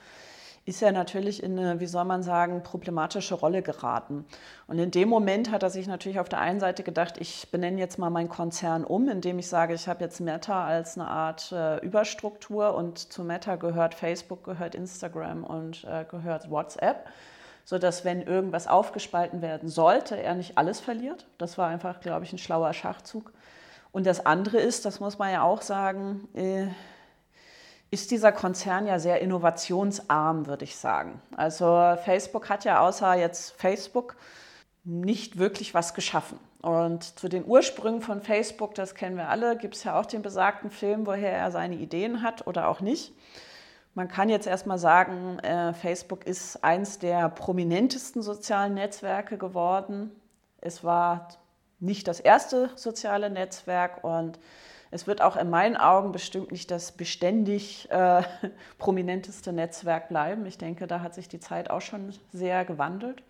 ist er natürlich in eine, wie soll man sagen, problematische Rolle geraten. Und in dem Moment hat er sich natürlich auf der einen Seite gedacht, ich benenne jetzt mal meinen Konzern um, indem ich sage, ich habe jetzt Meta als eine Art äh, Überstruktur und zu Meta gehört Facebook, gehört Instagram und äh, gehört WhatsApp sodass, wenn irgendwas aufgespalten werden sollte, er nicht alles verliert. Das war einfach, glaube ich, ein schlauer Schachzug. Und das andere ist, das muss man ja auch sagen, äh, ist dieser Konzern ja sehr innovationsarm, würde ich sagen. Also Facebook hat ja außer jetzt Facebook nicht wirklich was geschaffen. Und zu den Ursprüngen von Facebook, das kennen wir alle, gibt es ja auch den besagten Film, woher er seine Ideen hat oder auch nicht. Man kann jetzt erstmal sagen, äh, Facebook ist eins der prominentesten sozialen Netzwerke geworden. Es war nicht das erste soziale Netzwerk und es wird auch in meinen Augen bestimmt nicht das beständig äh, prominenteste Netzwerk bleiben. Ich denke, da hat sich die Zeit auch schon sehr gewandelt.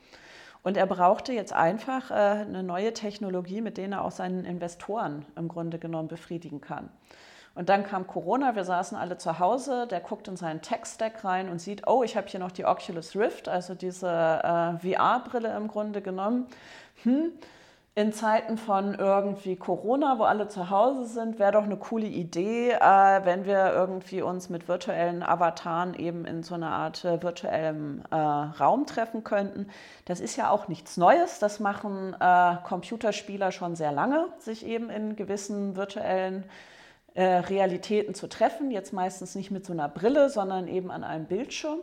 Und er brauchte jetzt einfach äh, eine neue Technologie, mit der er auch seinen Investoren im Grunde genommen befriedigen kann. Und dann kam Corona, wir saßen alle zu Hause, der guckt in seinen Tech-Stack rein und sieht, oh, ich habe hier noch die Oculus Rift, also diese äh, VR-Brille im Grunde genommen. Hm, in Zeiten von irgendwie Corona, wo alle zu Hause sind, wäre doch eine coole Idee, äh, wenn wir irgendwie uns mit virtuellen Avataren eben in so einer Art äh, virtuellem äh, Raum treffen könnten. Das ist ja auch nichts Neues. Das machen äh, Computerspieler schon sehr lange, sich eben in gewissen virtuellen äh, Realitäten zu treffen. Jetzt meistens nicht mit so einer Brille, sondern eben an einem Bildschirm.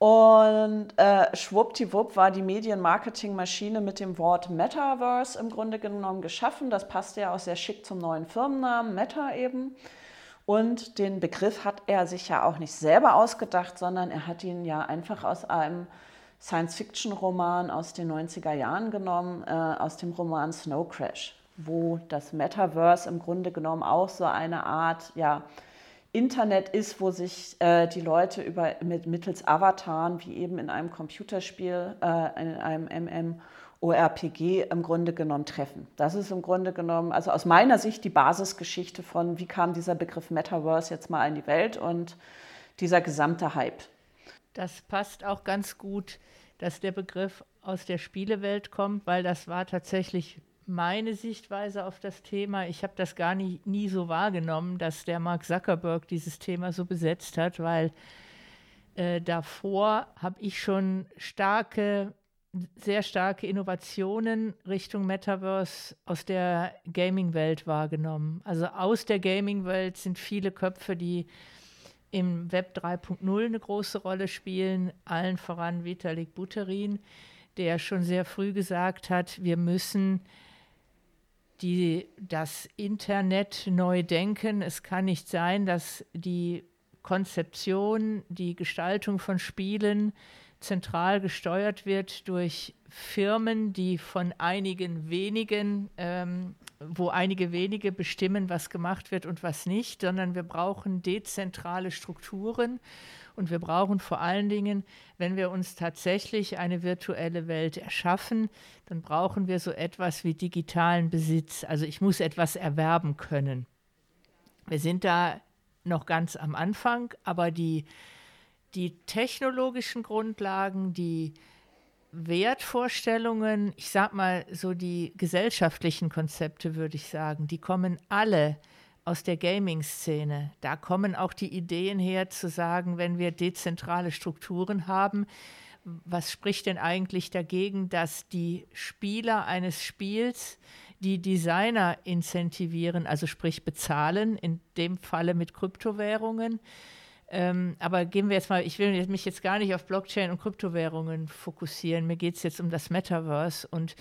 Und äh, schwuppdiwupp war die Medienmarketingmaschine mit dem Wort Metaverse im Grunde genommen geschaffen. Das passte ja auch sehr schick zum neuen Firmennamen, Meta eben. Und den Begriff hat er sich ja auch nicht selber ausgedacht, sondern er hat ihn ja einfach aus einem Science-Fiction-Roman aus den 90er Jahren genommen, äh, aus dem Roman Snow Crash, wo das Metaverse im Grunde genommen auch so eine Art, ja, Internet ist, wo sich äh, die Leute über, mit, mittels Avataren, wie eben in einem Computerspiel, äh, in einem MMORPG im Grunde genommen treffen. Das ist im Grunde genommen, also aus meiner Sicht die Basisgeschichte von, wie kam dieser Begriff Metaverse jetzt mal in die Welt und dieser gesamte Hype. Das passt auch ganz gut, dass der Begriff aus der Spielewelt kommt, weil das war tatsächlich meine Sichtweise auf das Thema. Ich habe das gar nie, nie so wahrgenommen, dass der Mark Zuckerberg dieses Thema so besetzt hat, weil äh, davor habe ich schon starke, sehr starke Innovationen Richtung Metaverse aus der Gaming-Welt wahrgenommen. Also aus der Gaming-Welt sind viele Köpfe, die im Web 3.0 eine große Rolle spielen, allen voran Vitalik Buterin, der schon sehr früh gesagt hat, wir müssen die das Internet neu denken. Es kann nicht sein, dass die Konzeption, die Gestaltung von Spielen zentral gesteuert wird durch Firmen, die von einigen wenigen, ähm, wo einige wenige bestimmen, was gemacht wird und was nicht, sondern wir brauchen dezentrale Strukturen und wir brauchen vor allen Dingen, wenn wir uns tatsächlich eine virtuelle Welt erschaffen, dann brauchen wir so etwas wie digitalen Besitz. Also ich muss etwas erwerben können. Wir sind da noch ganz am Anfang, aber die, die technologischen Grundlagen, die Wertvorstellungen, ich sag mal so die gesellschaftlichen Konzepte, würde ich sagen, die kommen alle aus der Gaming-Szene. Da kommen auch die Ideen her zu sagen, wenn wir dezentrale Strukturen haben, was spricht denn eigentlich dagegen, dass die Spieler eines Spiels die Designer incentivieren, also sprich bezahlen, in dem Falle mit Kryptowährungen. Ähm, aber gehen wir jetzt mal, ich will mich jetzt gar nicht auf Blockchain und Kryptowährungen fokussieren. Mir geht es jetzt um das Metaverse und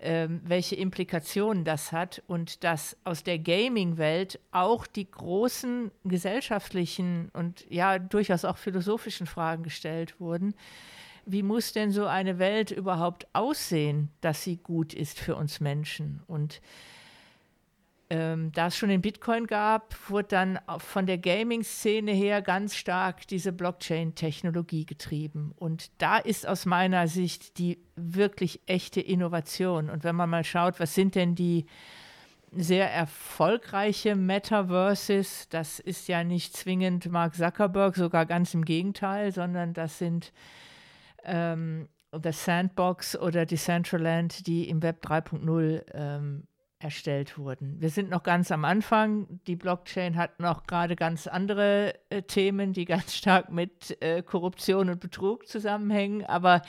ähm, welche Implikationen das hat und dass aus der Gaming-Welt auch die großen gesellschaftlichen und ja durchaus auch philosophischen Fragen gestellt wurden. Wie muss denn so eine Welt überhaupt aussehen, dass sie gut ist für uns Menschen? Und ähm, da es schon den Bitcoin gab, wurde dann von der Gaming-Szene her ganz stark diese Blockchain-Technologie getrieben. Und da ist aus meiner Sicht die wirklich echte Innovation. Und wenn man mal schaut, was sind denn die sehr erfolgreiche Metaverses, das ist ja nicht zwingend Mark Zuckerberg, sogar ganz im Gegenteil, sondern das sind ähm, das Sandbox oder Decentraland, die im Web 3.0 ähm, erstellt wurden. Wir sind noch ganz am Anfang. Die Blockchain hat noch gerade ganz andere äh, Themen, die ganz stark mit äh, Korruption und Betrug zusammenhängen. Aber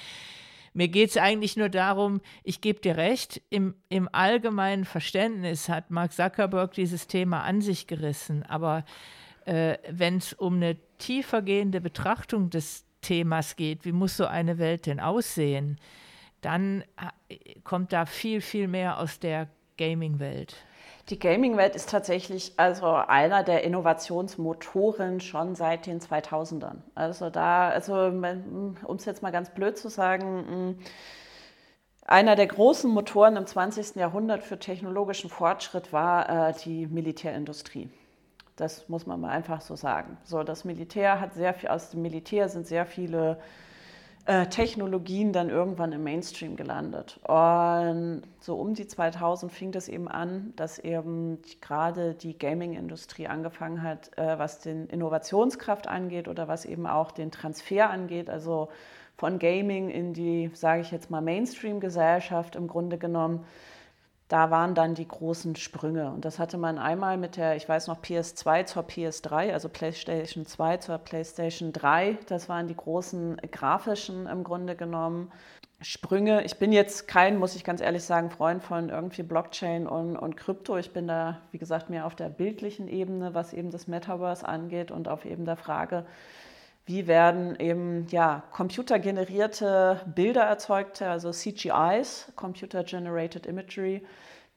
mir geht es eigentlich nur darum, ich gebe dir recht, im, im allgemeinen Verständnis hat Mark Zuckerberg dieses Thema an sich gerissen. Aber äh, wenn es um eine tiefergehende Betrachtung des Themas geht, wie muss so eine Welt denn aussehen, dann äh, kommt da viel, viel mehr aus der Gaming-Welt? Die Gaming-Welt ist tatsächlich also einer der Innovationsmotoren schon seit den 2000ern. Also da, also um es jetzt mal ganz blöd zu sagen, einer der großen Motoren im 20. Jahrhundert für technologischen Fortschritt war äh, die Militärindustrie. Das muss man mal einfach so sagen. So, das Militär hat sehr viel, aus dem Militär sind sehr viele äh, Technologien dann irgendwann im Mainstream gelandet. Und so um die 2000 fing das eben an, dass eben gerade die Gaming-Industrie angefangen hat, äh, was den Innovationskraft angeht oder was eben auch den Transfer angeht, also von Gaming in die, sage ich jetzt mal, Mainstream-Gesellschaft im Grunde genommen da waren dann die großen Sprünge. Und das hatte man einmal mit der, ich weiß noch, PS2 zur PS3, also PlayStation 2 zur PlayStation 3. Das waren die großen grafischen im Grunde genommen Sprünge. Ich bin jetzt kein, muss ich ganz ehrlich sagen, Freund von irgendwie Blockchain und, und Krypto. Ich bin da, wie gesagt, mehr auf der bildlichen Ebene, was eben das Metaverse angeht und auf eben der Frage, wie werden eben ja, computergenerierte Bilder erzeugt, also CGIs, Computer Generated Imagery,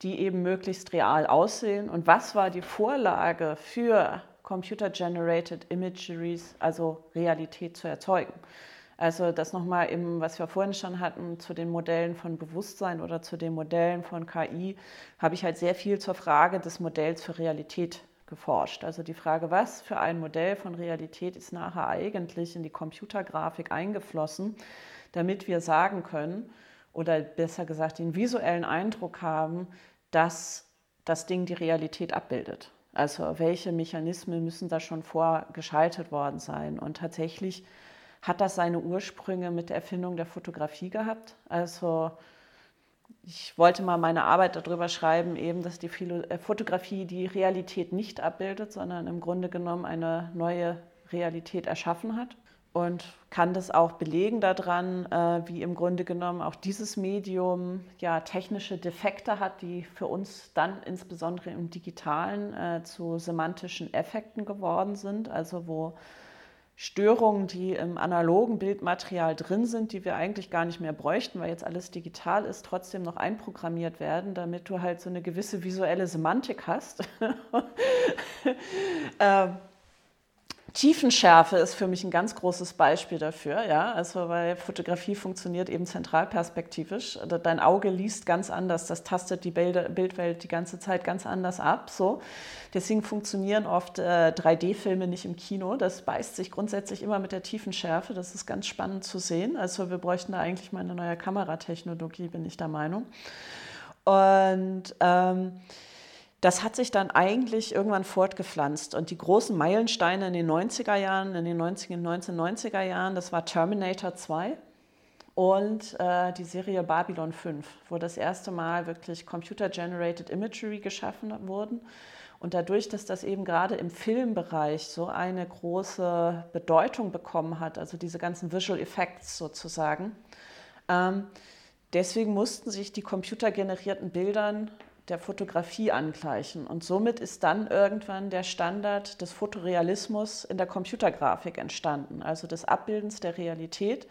die eben möglichst real aussehen. Und was war die Vorlage für Computer Generated Imageries, also Realität zu erzeugen? Also das nochmal eben, was wir vorhin schon hatten, zu den Modellen von Bewusstsein oder zu den Modellen von KI, habe ich halt sehr viel zur Frage des Modells für Realität geforscht. Also die Frage, was für ein Modell von Realität ist nachher eigentlich in die Computergrafik eingeflossen, damit wir sagen können oder besser gesagt den visuellen Eindruck haben, dass das Ding die Realität abbildet. Also welche Mechanismen müssen da schon vorgeschaltet worden sein? Und tatsächlich hat das seine Ursprünge mit der Erfindung der Fotografie gehabt. Also ich wollte mal meine Arbeit darüber schreiben, eben, dass die äh, Fotografie die Realität nicht abbildet, sondern im Grunde genommen eine neue Realität erschaffen hat. Und kann das auch belegen daran, äh, wie im Grunde genommen auch dieses Medium ja technische Defekte hat, die für uns dann insbesondere im digitalen äh, zu semantischen Effekten geworden sind, also wo Störungen, die im analogen Bildmaterial drin sind, die wir eigentlich gar nicht mehr bräuchten, weil jetzt alles digital ist, trotzdem noch einprogrammiert werden, damit du halt so eine gewisse visuelle Semantik hast. ähm, Tiefenschärfe ist für mich ein ganz großes Beispiel dafür, ja, also weil Fotografie funktioniert eben zentralperspektivisch. Dein Auge liest ganz anders, das tastet die Bildwelt die ganze Zeit ganz anders ab, so. Deswegen funktionieren oft äh, 3D-Filme nicht im Kino. Das beißt sich grundsätzlich immer mit der Tiefenschärfe. Das ist ganz spannend zu sehen. Also wir bräuchten da eigentlich mal eine neue Kameratechnologie, bin ich der Meinung. Und ähm, das hat sich dann eigentlich irgendwann fortgepflanzt. Und die großen Meilensteine in den 90er Jahren, in den 90, 1990er Jahren, das war Terminator 2 und äh, die Serie Babylon 5, wo das erste Mal wirklich Computer-Generated Imagery geschaffen wurden. Und dadurch, dass das eben gerade im Filmbereich so eine große Bedeutung bekommen hat, also diese ganzen Visual Effects sozusagen, ähm, deswegen mussten sich die computergenerierten Bildern der Fotografie angleichen. Und somit ist dann irgendwann der Standard des Fotorealismus in der Computergrafik entstanden, also des Abbildens der Realität.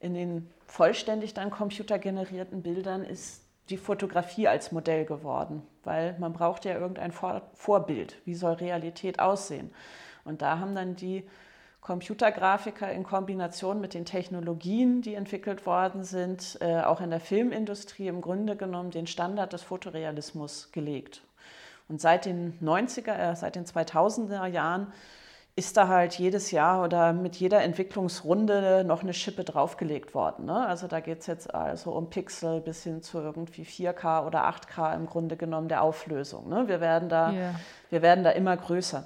In den vollständig dann computergenerierten Bildern ist die Fotografie als Modell geworden, weil man braucht ja irgendein Vorbild. Wie soll Realität aussehen? Und da haben dann die Computergrafiker in Kombination mit den Technologien, die entwickelt worden sind, äh, auch in der Filmindustrie im Grunde genommen den Standard des Fotorealismus gelegt. Und seit den 90er, äh, seit den 2000er Jahren ist da halt jedes Jahr oder mit jeder Entwicklungsrunde noch eine Schippe draufgelegt worden. Ne? Also da geht es jetzt also um Pixel bis hin zu irgendwie 4K oder 8K im Grunde genommen der Auflösung. Ne? Wir, werden da, yeah. wir werden da immer größer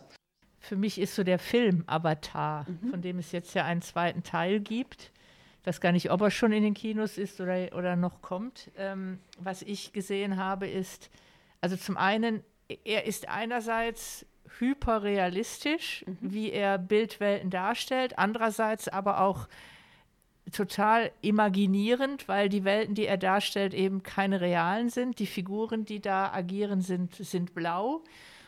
für mich ist so der Film Avatar, mhm. von dem es jetzt ja einen zweiten Teil gibt. Ich weiß gar nicht, ob er schon in den Kinos ist oder, oder noch kommt. Ähm, was ich gesehen habe, ist, also zum einen, er ist einerseits hyperrealistisch, mhm. wie er Bildwelten darstellt, andererseits aber auch total imaginierend, weil die Welten, die er darstellt, eben keine realen sind. Die Figuren, die da agieren, sind, sind blau.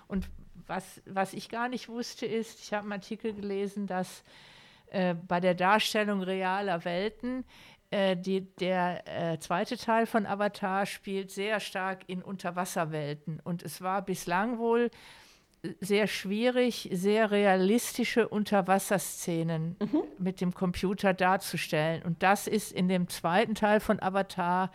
Und was, was ich gar nicht wusste, ist, ich habe einen Artikel gelesen, dass äh, bei der Darstellung realer Welten äh, die, der äh, zweite Teil von Avatar spielt sehr stark in Unterwasserwelten. Und es war bislang wohl sehr schwierig, sehr realistische Unterwasserszenen mhm. mit dem Computer darzustellen. Und das ist in dem zweiten Teil von Avatar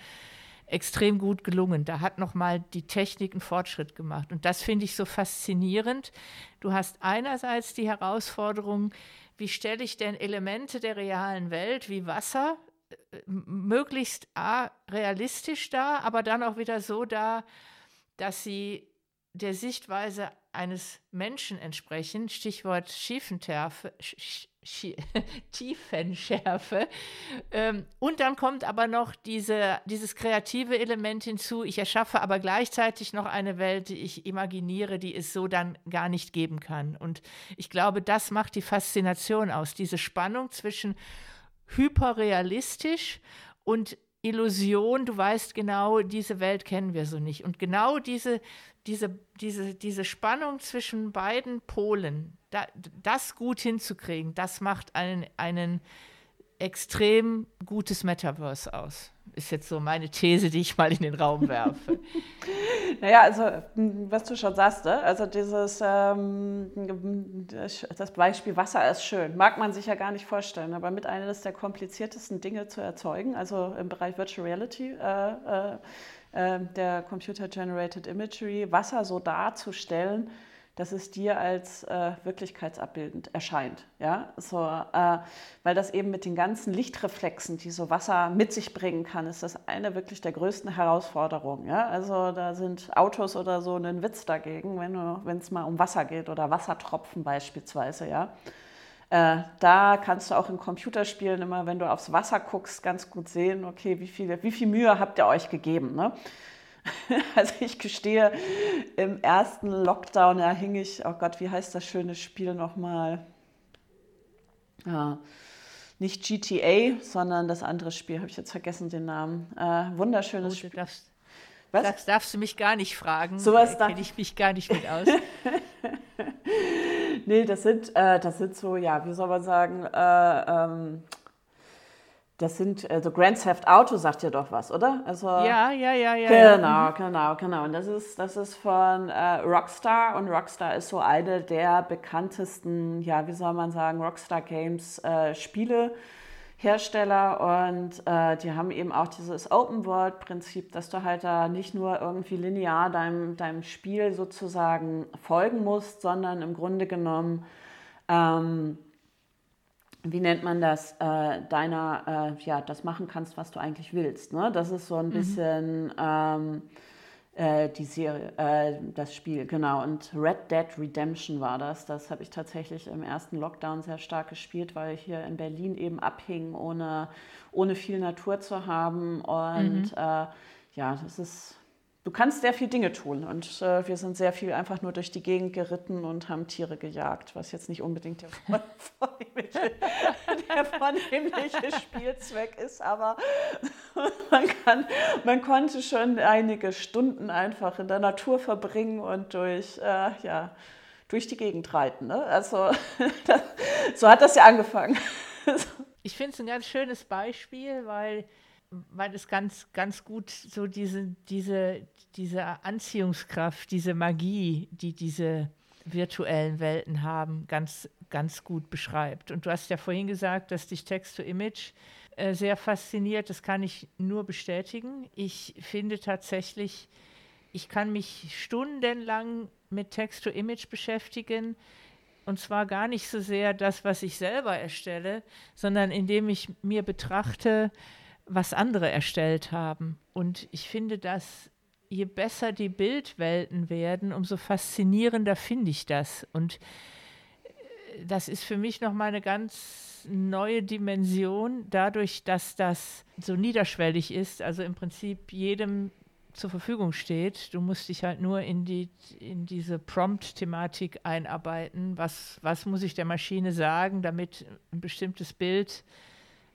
extrem gut gelungen. Da hat nochmal die Technik einen Fortschritt gemacht. Und das finde ich so faszinierend. Du hast einerseits die Herausforderung, wie stelle ich denn Elemente der realen Welt wie Wasser äh, möglichst A, realistisch dar, aber dann auch wieder so dar, dass sie der Sichtweise eines Menschen entsprechen. Stichwort Schiefenschärfe. Tiefenschärfe. Ähm, und dann kommt aber noch diese, dieses kreative Element hinzu. Ich erschaffe aber gleichzeitig noch eine Welt, die ich imaginiere, die es so dann gar nicht geben kann. Und ich glaube, das macht die Faszination aus. Diese Spannung zwischen hyperrealistisch und Illusion, du weißt genau, diese Welt kennen wir so nicht. Und genau diese, diese, diese, diese Spannung zwischen beiden Polen, da, das gut hinzukriegen, das macht einen, einen extrem gutes Metaverse aus. Ist jetzt so meine These, die ich mal in den Raum werfe. naja, also was du schon sagst, ne? also dieses ähm, das Beispiel Wasser ist schön, mag man sich ja gar nicht vorstellen, aber mit eines der kompliziertesten Dinge zu erzeugen, also im Bereich Virtual Reality, äh, äh, äh der Computer Generated Imagery, Wasser so darzustellen, dass es dir als äh, wirklichkeitsabbildend erscheint. Ja? So, äh, weil das eben mit den ganzen Lichtreflexen, die so Wasser mit sich bringen kann, ist das eine wirklich der größten Herausforderungen. Ja? Also da sind Autos oder so ein Witz dagegen, wenn es mal um Wasser geht oder Wassertropfen beispielsweise. Ja? Äh, da kannst du auch in Computerspielen immer, wenn du aufs Wasser guckst, ganz gut sehen, okay, wie viel, wie viel Mühe habt ihr euch gegeben. Ne? Also ich gestehe, im ersten Lockdown, da hing ich, oh Gott, wie heißt das schöne Spiel nochmal? Ja, nicht GTA, sondern das andere Spiel, habe ich jetzt vergessen den Namen. Äh, wunderschönes oh, Spiel. Darfst, Was? Das darfst du mich gar nicht fragen. Sowas da kenne ich mich gar nicht mit aus. nee, das sind, äh, das sind so, ja, wie soll man sagen, äh, ähm, das sind, also Grand Theft Auto sagt ja doch was, oder? Also, ja, ja, ja, ja. Genau, genau, genau. Und das ist, das ist von äh, Rockstar und Rockstar ist so eine der bekanntesten, ja, wie soll man sagen, Rockstar Games äh, Spielehersteller und äh, die haben eben auch dieses Open World Prinzip, dass du halt da nicht nur irgendwie linear deinem, deinem Spiel sozusagen folgen musst, sondern im Grunde genommen ähm, wie nennt man das, äh, deiner, äh, ja, das machen kannst, was du eigentlich willst. Ne? Das ist so ein mhm. bisschen ähm, äh, die Serie, äh, das Spiel, genau. Und Red Dead Redemption war das. Das habe ich tatsächlich im ersten Lockdown sehr stark gespielt, weil ich hier in Berlin eben abhing, ohne, ohne viel Natur zu haben. Und mhm. Äh, ja, das ist du kannst sehr viele Dinge tun. Und äh, wir sind sehr viel einfach nur durch die Gegend geritten und haben Tiere gejagt, was jetzt nicht unbedingt der vornehmliche, der Spielzweck ist, aber man, kann, man konnte schon einige Stunden einfach in der Natur verbringen und durch, äh, ja, durch die Gegend reiten. Ne? Also so hat das ja angefangen. ich finde es ein ganz schönes Beispiel, weil weil es ganz, ganz gut so diese, diese, diese Anziehungskraft, diese Magie, die diese virtuellen Welten haben, ganz, ganz gut beschreibt. Und du hast ja vorhin gesagt, dass dich Text-to-Image äh, sehr fasziniert. Das kann ich nur bestätigen. Ich finde tatsächlich, ich kann mich stundenlang mit Text-to-Image beschäftigen. Und zwar gar nicht so sehr das, was ich selber erstelle, sondern indem ich mir betrachte, was andere erstellt haben. Und ich finde, dass je besser die Bildwelten werden, umso faszinierender finde ich das. Und äh, das ist für mich nochmal eine ganz neue Dimension, dadurch, dass das so niederschwellig ist, also im Prinzip jedem zur Verfügung steht. Du musst dich halt nur in, die, in diese Prompt-Thematik einarbeiten. Was, was muss ich der Maschine sagen, damit ein bestimmtes Bild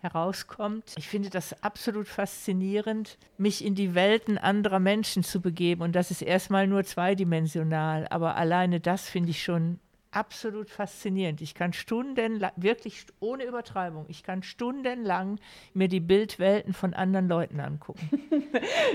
herauskommt. Ich finde das absolut faszinierend, mich in die Welten anderer Menschen zu begeben. Und das ist erstmal nur zweidimensional. Aber alleine das finde ich schon absolut faszinierend. Ich kann stundenlang, wirklich ohne Übertreibung, ich kann stundenlang mir die Bildwelten von anderen Leuten angucken.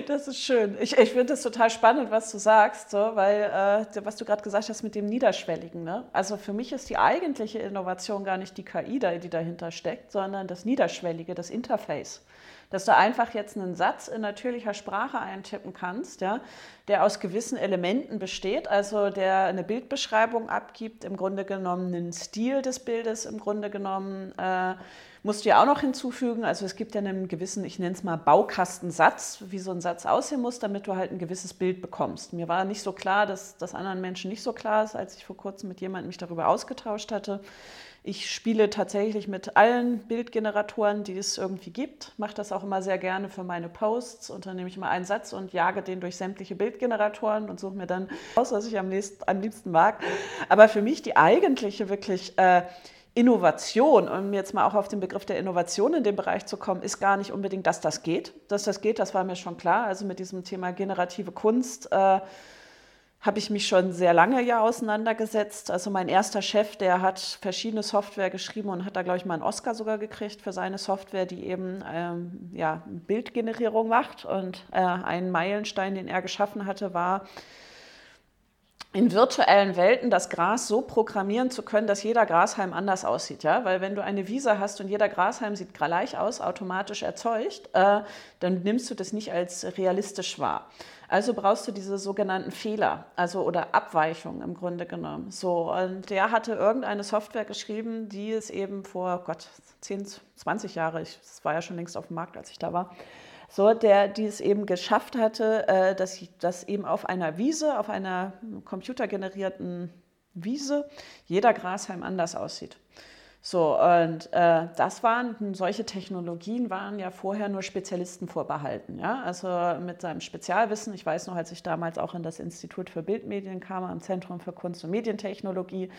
Das ist schön. Ich, ich finde es total spannend, was du sagst, so, weil äh, was du gerade gesagt hast mit dem Niederschwelligen. Ne? Also für mich ist die eigentliche Innovation gar nicht die KI, die dahinter steckt, sondern das Niederschwellige, das Interface dass du einfach jetzt einen Satz in natürlicher Sprache eintippen kannst, ja, der aus gewissen Elementen besteht, also der eine Bildbeschreibung abgibt, im Grunde genommen einen Stil des Bildes, im Grunde genommen äh, musst du ja auch noch hinzufügen, also es gibt ja einen gewissen, ich nenne es mal Baukastensatz, wie so ein Satz aussehen muss, damit du halt ein gewisses Bild bekommst. Mir war nicht so klar, dass das anderen Menschen nicht so klar ist, als ich vor kurzem mit jemandem mich darüber ausgetauscht hatte. Ich spiele tatsächlich mit allen Bildgeneratoren, die es irgendwie gibt. Mache das auch immer sehr gerne für meine Posts. Und dann nehme ich mal einen Satz und jage den durch sämtliche Bildgeneratoren und suche mir dann aus, was ich am, nächsten, am liebsten mag. Aber für mich die eigentliche wirklich äh, Innovation, um jetzt mal auch auf den Begriff der Innovation in dem Bereich zu kommen, ist gar nicht unbedingt, dass das geht. Dass das geht, das war mir schon klar. Also mit diesem Thema generative Kunst äh, habe ich mich schon sehr lange ja auseinandergesetzt. Also mein erster Chef, der hat verschiedene Software geschrieben und hat da, glaube ich, mal einen Oscar sogar gekriegt für seine Software, die eben ähm, ja, Bildgenerierung macht. Und äh, ein Meilenstein, den er geschaffen hatte, war, in virtuellen Welten das Gras so programmieren zu können, dass jeder Grashalm anders aussieht. Ja? Weil wenn du eine Wiese hast und jeder Grashalm sieht gleich aus, automatisch erzeugt, äh, dann nimmst du das nicht als realistisch wahr. Also brauchst du diese sogenannten Fehler, also oder Abweichungen im Grunde genommen. So, und der hatte irgendeine Software geschrieben, die es eben vor Gott 10, 20 Jahre, ich, das war ja schon längst auf dem Markt, als ich da war, so, der die es eben geschafft hatte, äh, dass, dass eben auf einer Wiese, auf einer computergenerierten Wiese, jeder Grashalm anders aussieht. So, und äh, das waren, solche Technologien waren ja vorher nur Spezialisten vorbehalten. Ja? Also mit seinem Spezialwissen, ich weiß noch, als ich damals auch in das Institut für Bildmedien kam, am Zentrum für Kunst- und Medientechnologie,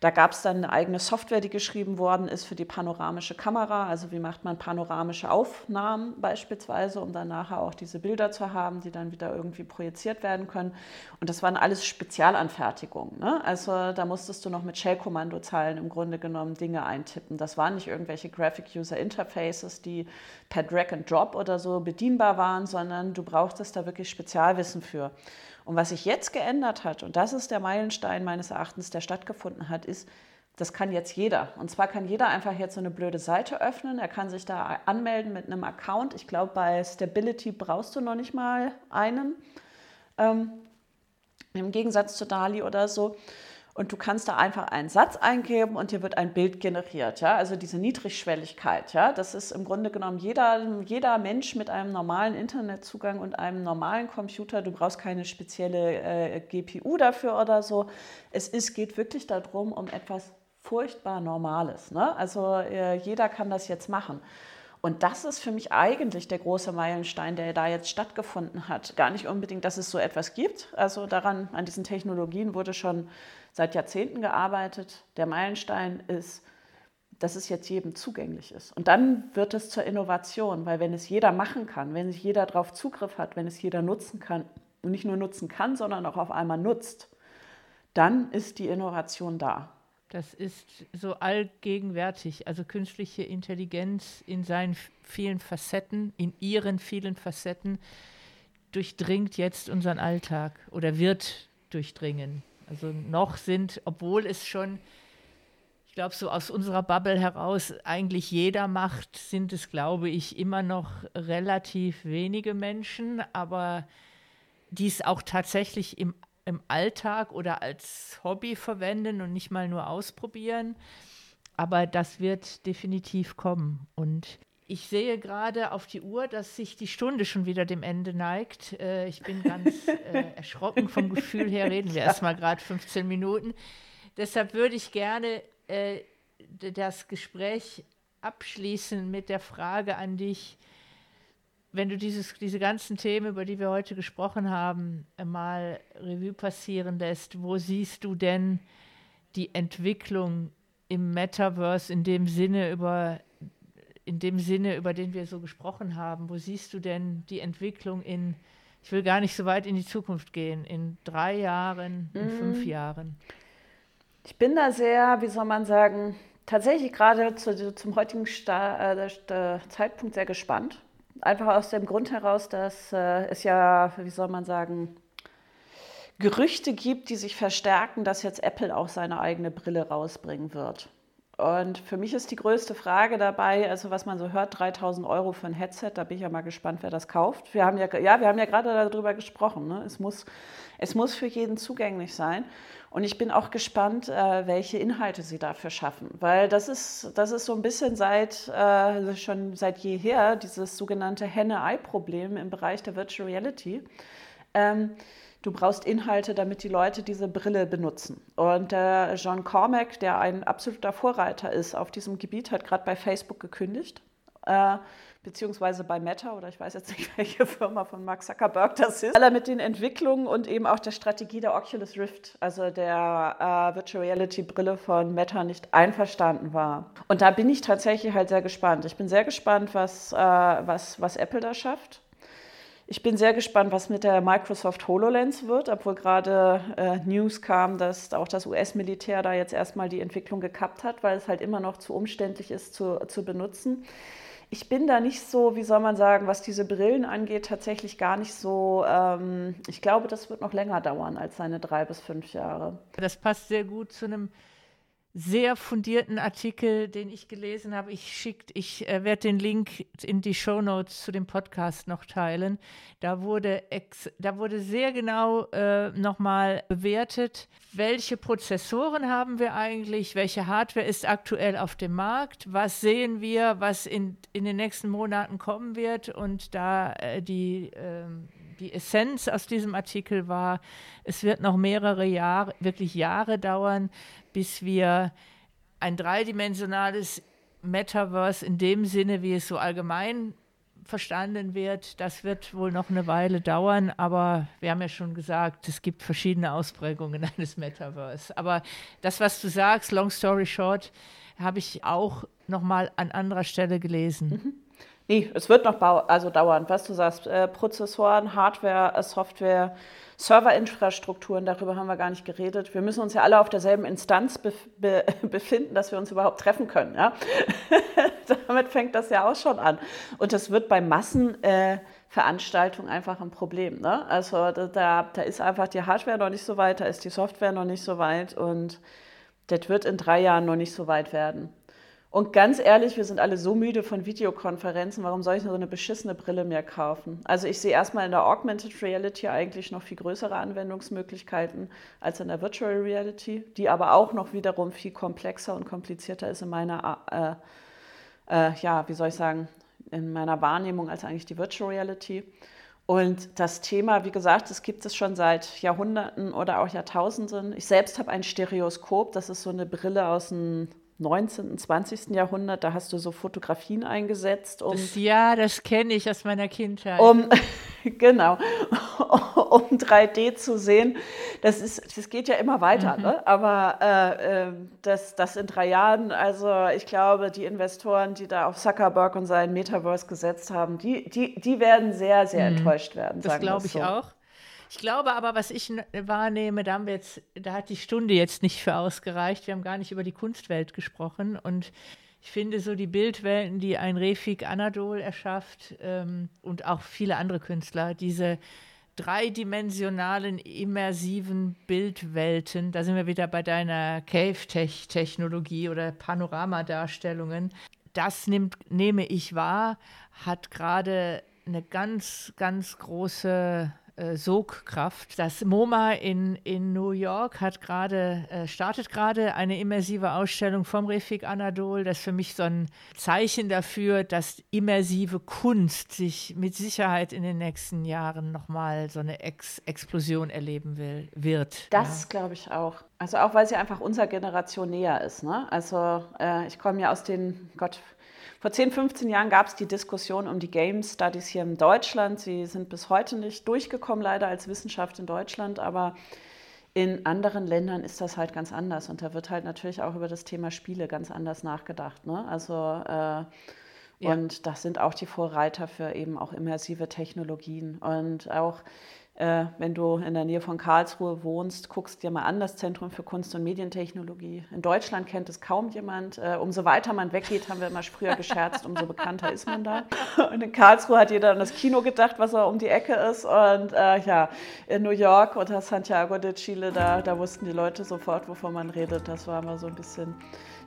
da gab es dann eine eigene Software, die geschrieben worden ist für die panoramische Kamera. Also wie macht man panoramische Aufnahmen beispielsweise, um dann nachher auch diese Bilder zu haben, die dann wieder irgendwie projiziert werden können. Und das waren alles Spezialanfertigungen. Ne? Also da musstest du noch mit Shell-Kommandozeilen im Grunde genommen Dinge eintippen. Das waren nicht irgendwelche Graphic User Interfaces, die per Drag and Drop oder so bedienbar waren, sondern du brauchtest da wirklich Spezialwissen für. Und was sich jetzt geändert hat, und das ist der Meilenstein meines Erachtens, der stattgefunden hat, ist, das kann jetzt jeder. Und zwar kann jeder einfach jetzt so eine blöde Seite öffnen. Er kann sich da anmelden mit einem Account. Ich glaube, bei Stability brauchst du noch nicht mal einen. Ähm, Im Gegensatz zu Dali oder so und du kannst da einfach einen Satz eingeben und dir wird ein Bild generiert. Ja? Also diese Niedrigschwelligkeit, ja? das ist im Grunde genommen jeder, jeder Mensch mit einem normalen Internetzugang und einem normalen Computer. Du brauchst keine spezielle äh, GPU dafür oder so. Es ist, geht wirklich darum, um etwas furchtbar Normales. Ne? Also äh, jeder kann das jetzt machen. Und das ist für mich eigentlich der große Meilenstein, der da jetzt stattgefunden hat. Gar nicht unbedingt, dass es so etwas gibt. Also daran, an diesen Technologien wurde schon seit Jahrzehnten gearbeitet. Der Meilenstein ist, dass es jetzt jedem zugänglich ist. Und dann wird es zur Innovation, weil wenn es jeder machen kann, wenn sich jeder darauf Zugriff hat, wenn es jeder nutzen kann und nicht nur nutzen kann, sondern auch auf einmal nutzt, dann ist die Innovation da. Das ist so allgegenwärtig. Also künstliche Intelligenz in seinen vielen Facetten, in ihren vielen Facetten, durchdringt jetzt unseren Alltag oder wird durchdringen. Also noch sind, obwohl es schon, ich glaube, so aus unserer Bubble heraus eigentlich jeder macht, sind es, glaube ich, immer noch relativ wenige Menschen, aber die es auch tatsächlich im, im Alltag oder als Hobby verwenden und nicht mal nur ausprobieren. Aber das wird definitiv kommen. Und ich sehe gerade auf die Uhr, dass sich die Stunde schon wieder dem Ende neigt. Äh, ich bin ganz äh, erschrocken vom Gefühl her, reden wir erst mal gerade 15 Minuten. Deshalb würde ich gerne äh, das Gespräch abschließen mit der Frage an dich, wenn du dieses, diese ganzen Themen, über die wir heute gesprochen haben, mal Revue passieren lässt, wo siehst du denn die Entwicklung im Metaverse in dem Sinne, über in dem Sinne, über den wir so gesprochen haben, wo siehst du denn die Entwicklung in, ich will gar nicht so weit in die Zukunft gehen, in drei Jahren, in mm. fünf Jahren? Ich bin da sehr, wie soll man sagen, tatsächlich gerade zu, zum heutigen Sta äh, Zeitpunkt sehr gespannt. Einfach aus dem Grund heraus, dass äh, es ja, wie soll man sagen, Gerüchte gibt, die sich verstärken, dass jetzt Apple auch seine eigene Brille rausbringen wird. Und für mich ist die größte Frage dabei, also was man so hört, 3000 Euro für ein Headset, da bin ich ja mal gespannt, wer das kauft. Wir haben ja, ja, wir haben ja gerade darüber gesprochen, ne? es, muss, es muss für jeden zugänglich sein. Und ich bin auch gespannt, äh, welche Inhalte sie dafür schaffen, weil das ist, das ist so ein bisschen seit, äh, schon seit jeher dieses sogenannte Henne-Ei-Problem im Bereich der Virtual Reality. Ähm, du brauchst Inhalte, damit die Leute diese Brille benutzen. Und äh, John Cormack, der ein absoluter Vorreiter ist auf diesem Gebiet, hat gerade bei Facebook gekündigt. Äh, beziehungsweise bei Meta oder ich weiß jetzt nicht, welche Firma von Mark Zuckerberg das ist, weil er mit den Entwicklungen und eben auch der Strategie der Oculus Rift, also der äh, Virtual Reality Brille von Meta, nicht einverstanden war. Und da bin ich tatsächlich halt sehr gespannt. Ich bin sehr gespannt, was, äh, was, was Apple da schafft. Ich bin sehr gespannt, was mit der Microsoft HoloLens wird, obwohl gerade äh, News kam, dass auch das US-Militär da jetzt erstmal die Entwicklung gekappt hat, weil es halt immer noch zu umständlich ist zu, zu benutzen. Ich bin da nicht so, wie soll man sagen, was diese Brillen angeht, tatsächlich gar nicht so. Ähm, ich glaube, das wird noch länger dauern als seine drei bis fünf Jahre. Das passt sehr gut zu einem sehr fundierten Artikel, den ich gelesen habe. Ich schickt, ich äh, werde den Link in die Show Notes zu dem Podcast noch teilen. Da wurde, ex, da wurde sehr genau äh, nochmal bewertet, welche Prozessoren haben wir eigentlich, welche Hardware ist aktuell auf dem Markt, was sehen wir, was in, in den nächsten Monaten kommen wird und da äh, die ähm, die Essenz aus diesem Artikel war, es wird noch mehrere Jahre, wirklich Jahre dauern, bis wir ein dreidimensionales Metaverse in dem Sinne, wie es so allgemein verstanden wird, das wird wohl noch eine Weile dauern, aber wir haben ja schon gesagt, es gibt verschiedene Ausprägungen eines Metaverse. Aber das, was du sagst, long story short, habe ich auch noch mal an anderer Stelle gelesen. Mhm. Nee, es wird noch also dauern, was du sagst. Äh, Prozessoren, Hardware, äh, Software, Serverinfrastrukturen, darüber haben wir gar nicht geredet. Wir müssen uns ja alle auf derselben Instanz be be befinden, dass wir uns überhaupt treffen können. Ja? Damit fängt das ja auch schon an. Und das wird bei Massenveranstaltungen äh, einfach ein Problem. Ne? Also da, da ist einfach die Hardware noch nicht so weit, da ist die Software noch nicht so weit und das wird in drei Jahren noch nicht so weit werden. Und ganz ehrlich, wir sind alle so müde von Videokonferenzen, warum soll ich so eine beschissene Brille mehr kaufen? Also ich sehe erstmal in der Augmented Reality eigentlich noch viel größere Anwendungsmöglichkeiten als in der Virtual Reality, die aber auch noch wiederum viel komplexer und komplizierter ist in meiner, äh, äh, ja, wie soll ich sagen, in meiner Wahrnehmung als eigentlich die Virtual Reality. Und das Thema, wie gesagt, das gibt es schon seit Jahrhunderten oder auch Jahrtausenden. Ich selbst habe ein Stereoskop, das ist so eine Brille aus dem 19., 20. Jahrhundert, da hast du so Fotografien eingesetzt. Um, das, ja, das kenne ich aus meiner Kindheit. Um, genau, um 3D zu sehen. Das, ist, das geht ja immer weiter, mhm. ne? aber äh, äh, das, das in drei Jahren, also ich glaube, die Investoren, die da auf Zuckerberg und seinen Metaverse gesetzt haben, die, die, die werden sehr, sehr mhm. enttäuscht werden. Das glaube ich so. auch. Ich glaube aber, was ich wahrnehme, da haben wir jetzt, da hat die Stunde jetzt nicht für ausgereicht. Wir haben gar nicht über die Kunstwelt gesprochen. Und ich finde so die Bildwelten, die ein Refik Anadol erschafft ähm, und auch viele andere Künstler, diese dreidimensionalen, immersiven Bildwelten, da sind wir wieder bei deiner Cave-Technologie oder Panoramadarstellungen. Das nimmt, nehme ich wahr, hat gerade eine ganz, ganz große äh, Sogkraft. Das MoMA in, in New York hat gerade, äh, startet gerade eine immersive Ausstellung vom Refik Anadol. Das ist für mich so ein Zeichen dafür, dass immersive Kunst sich mit Sicherheit in den nächsten Jahren nochmal so eine Ex Explosion erleben will, wird. Das ja. glaube ich auch. Also auch, weil sie einfach unserer Generation näher ist. Ne? Also äh, ich komme ja aus den, Gott, vor 10, 15 Jahren gab es die Diskussion um die Game Studies hier in Deutschland. Sie sind bis heute nicht durchgekommen, leider als Wissenschaft in Deutschland, aber in anderen Ländern ist das halt ganz anders. Und da wird halt natürlich auch über das Thema Spiele ganz anders nachgedacht. Ne? Also äh, ja. und das sind auch die Vorreiter für eben auch immersive Technologien. Und auch äh, wenn du in der Nähe von Karlsruhe wohnst, guckst dir mal an das Zentrum für Kunst- und Medientechnologie. In Deutschland kennt es kaum jemand. Äh, umso weiter man weggeht, haben wir immer früher gescherzt, umso bekannter ist man da. Und in Karlsruhe hat jeder an das Kino gedacht, was er um die Ecke ist. Und äh, ja, in New York oder Santiago de Chile, da, da wussten die Leute sofort, wovon man redet. Das war immer so ein bisschen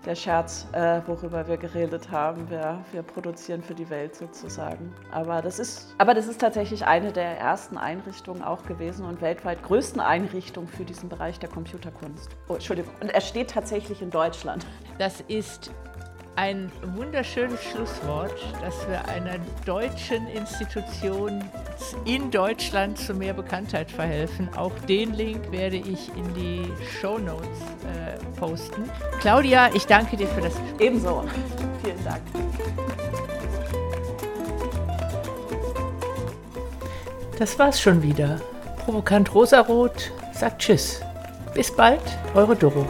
der Scherz, äh, worüber wir geredet haben. Wir, wir produzieren für die Welt sozusagen. Aber das, ist, aber das ist tatsächlich eine der ersten Einrichtungen auch gewesen und weltweit größten Einrichtungen für diesen Bereich der Computerkunst. Oh, Entschuldigung, und er steht tatsächlich in Deutschland. Das ist ein wunderschönes Schlusswort, das wir einer deutschen Institution in Deutschland zu mehr Bekanntheit verhelfen. Auch den Link werde ich in die Show Notes äh, posten. Claudia, ich danke dir für das Gespräch. Ebenso. Vielen Dank. Das war's schon wieder. Provokant Rosarot sagt Tschüss. Bis bald, eure Doro.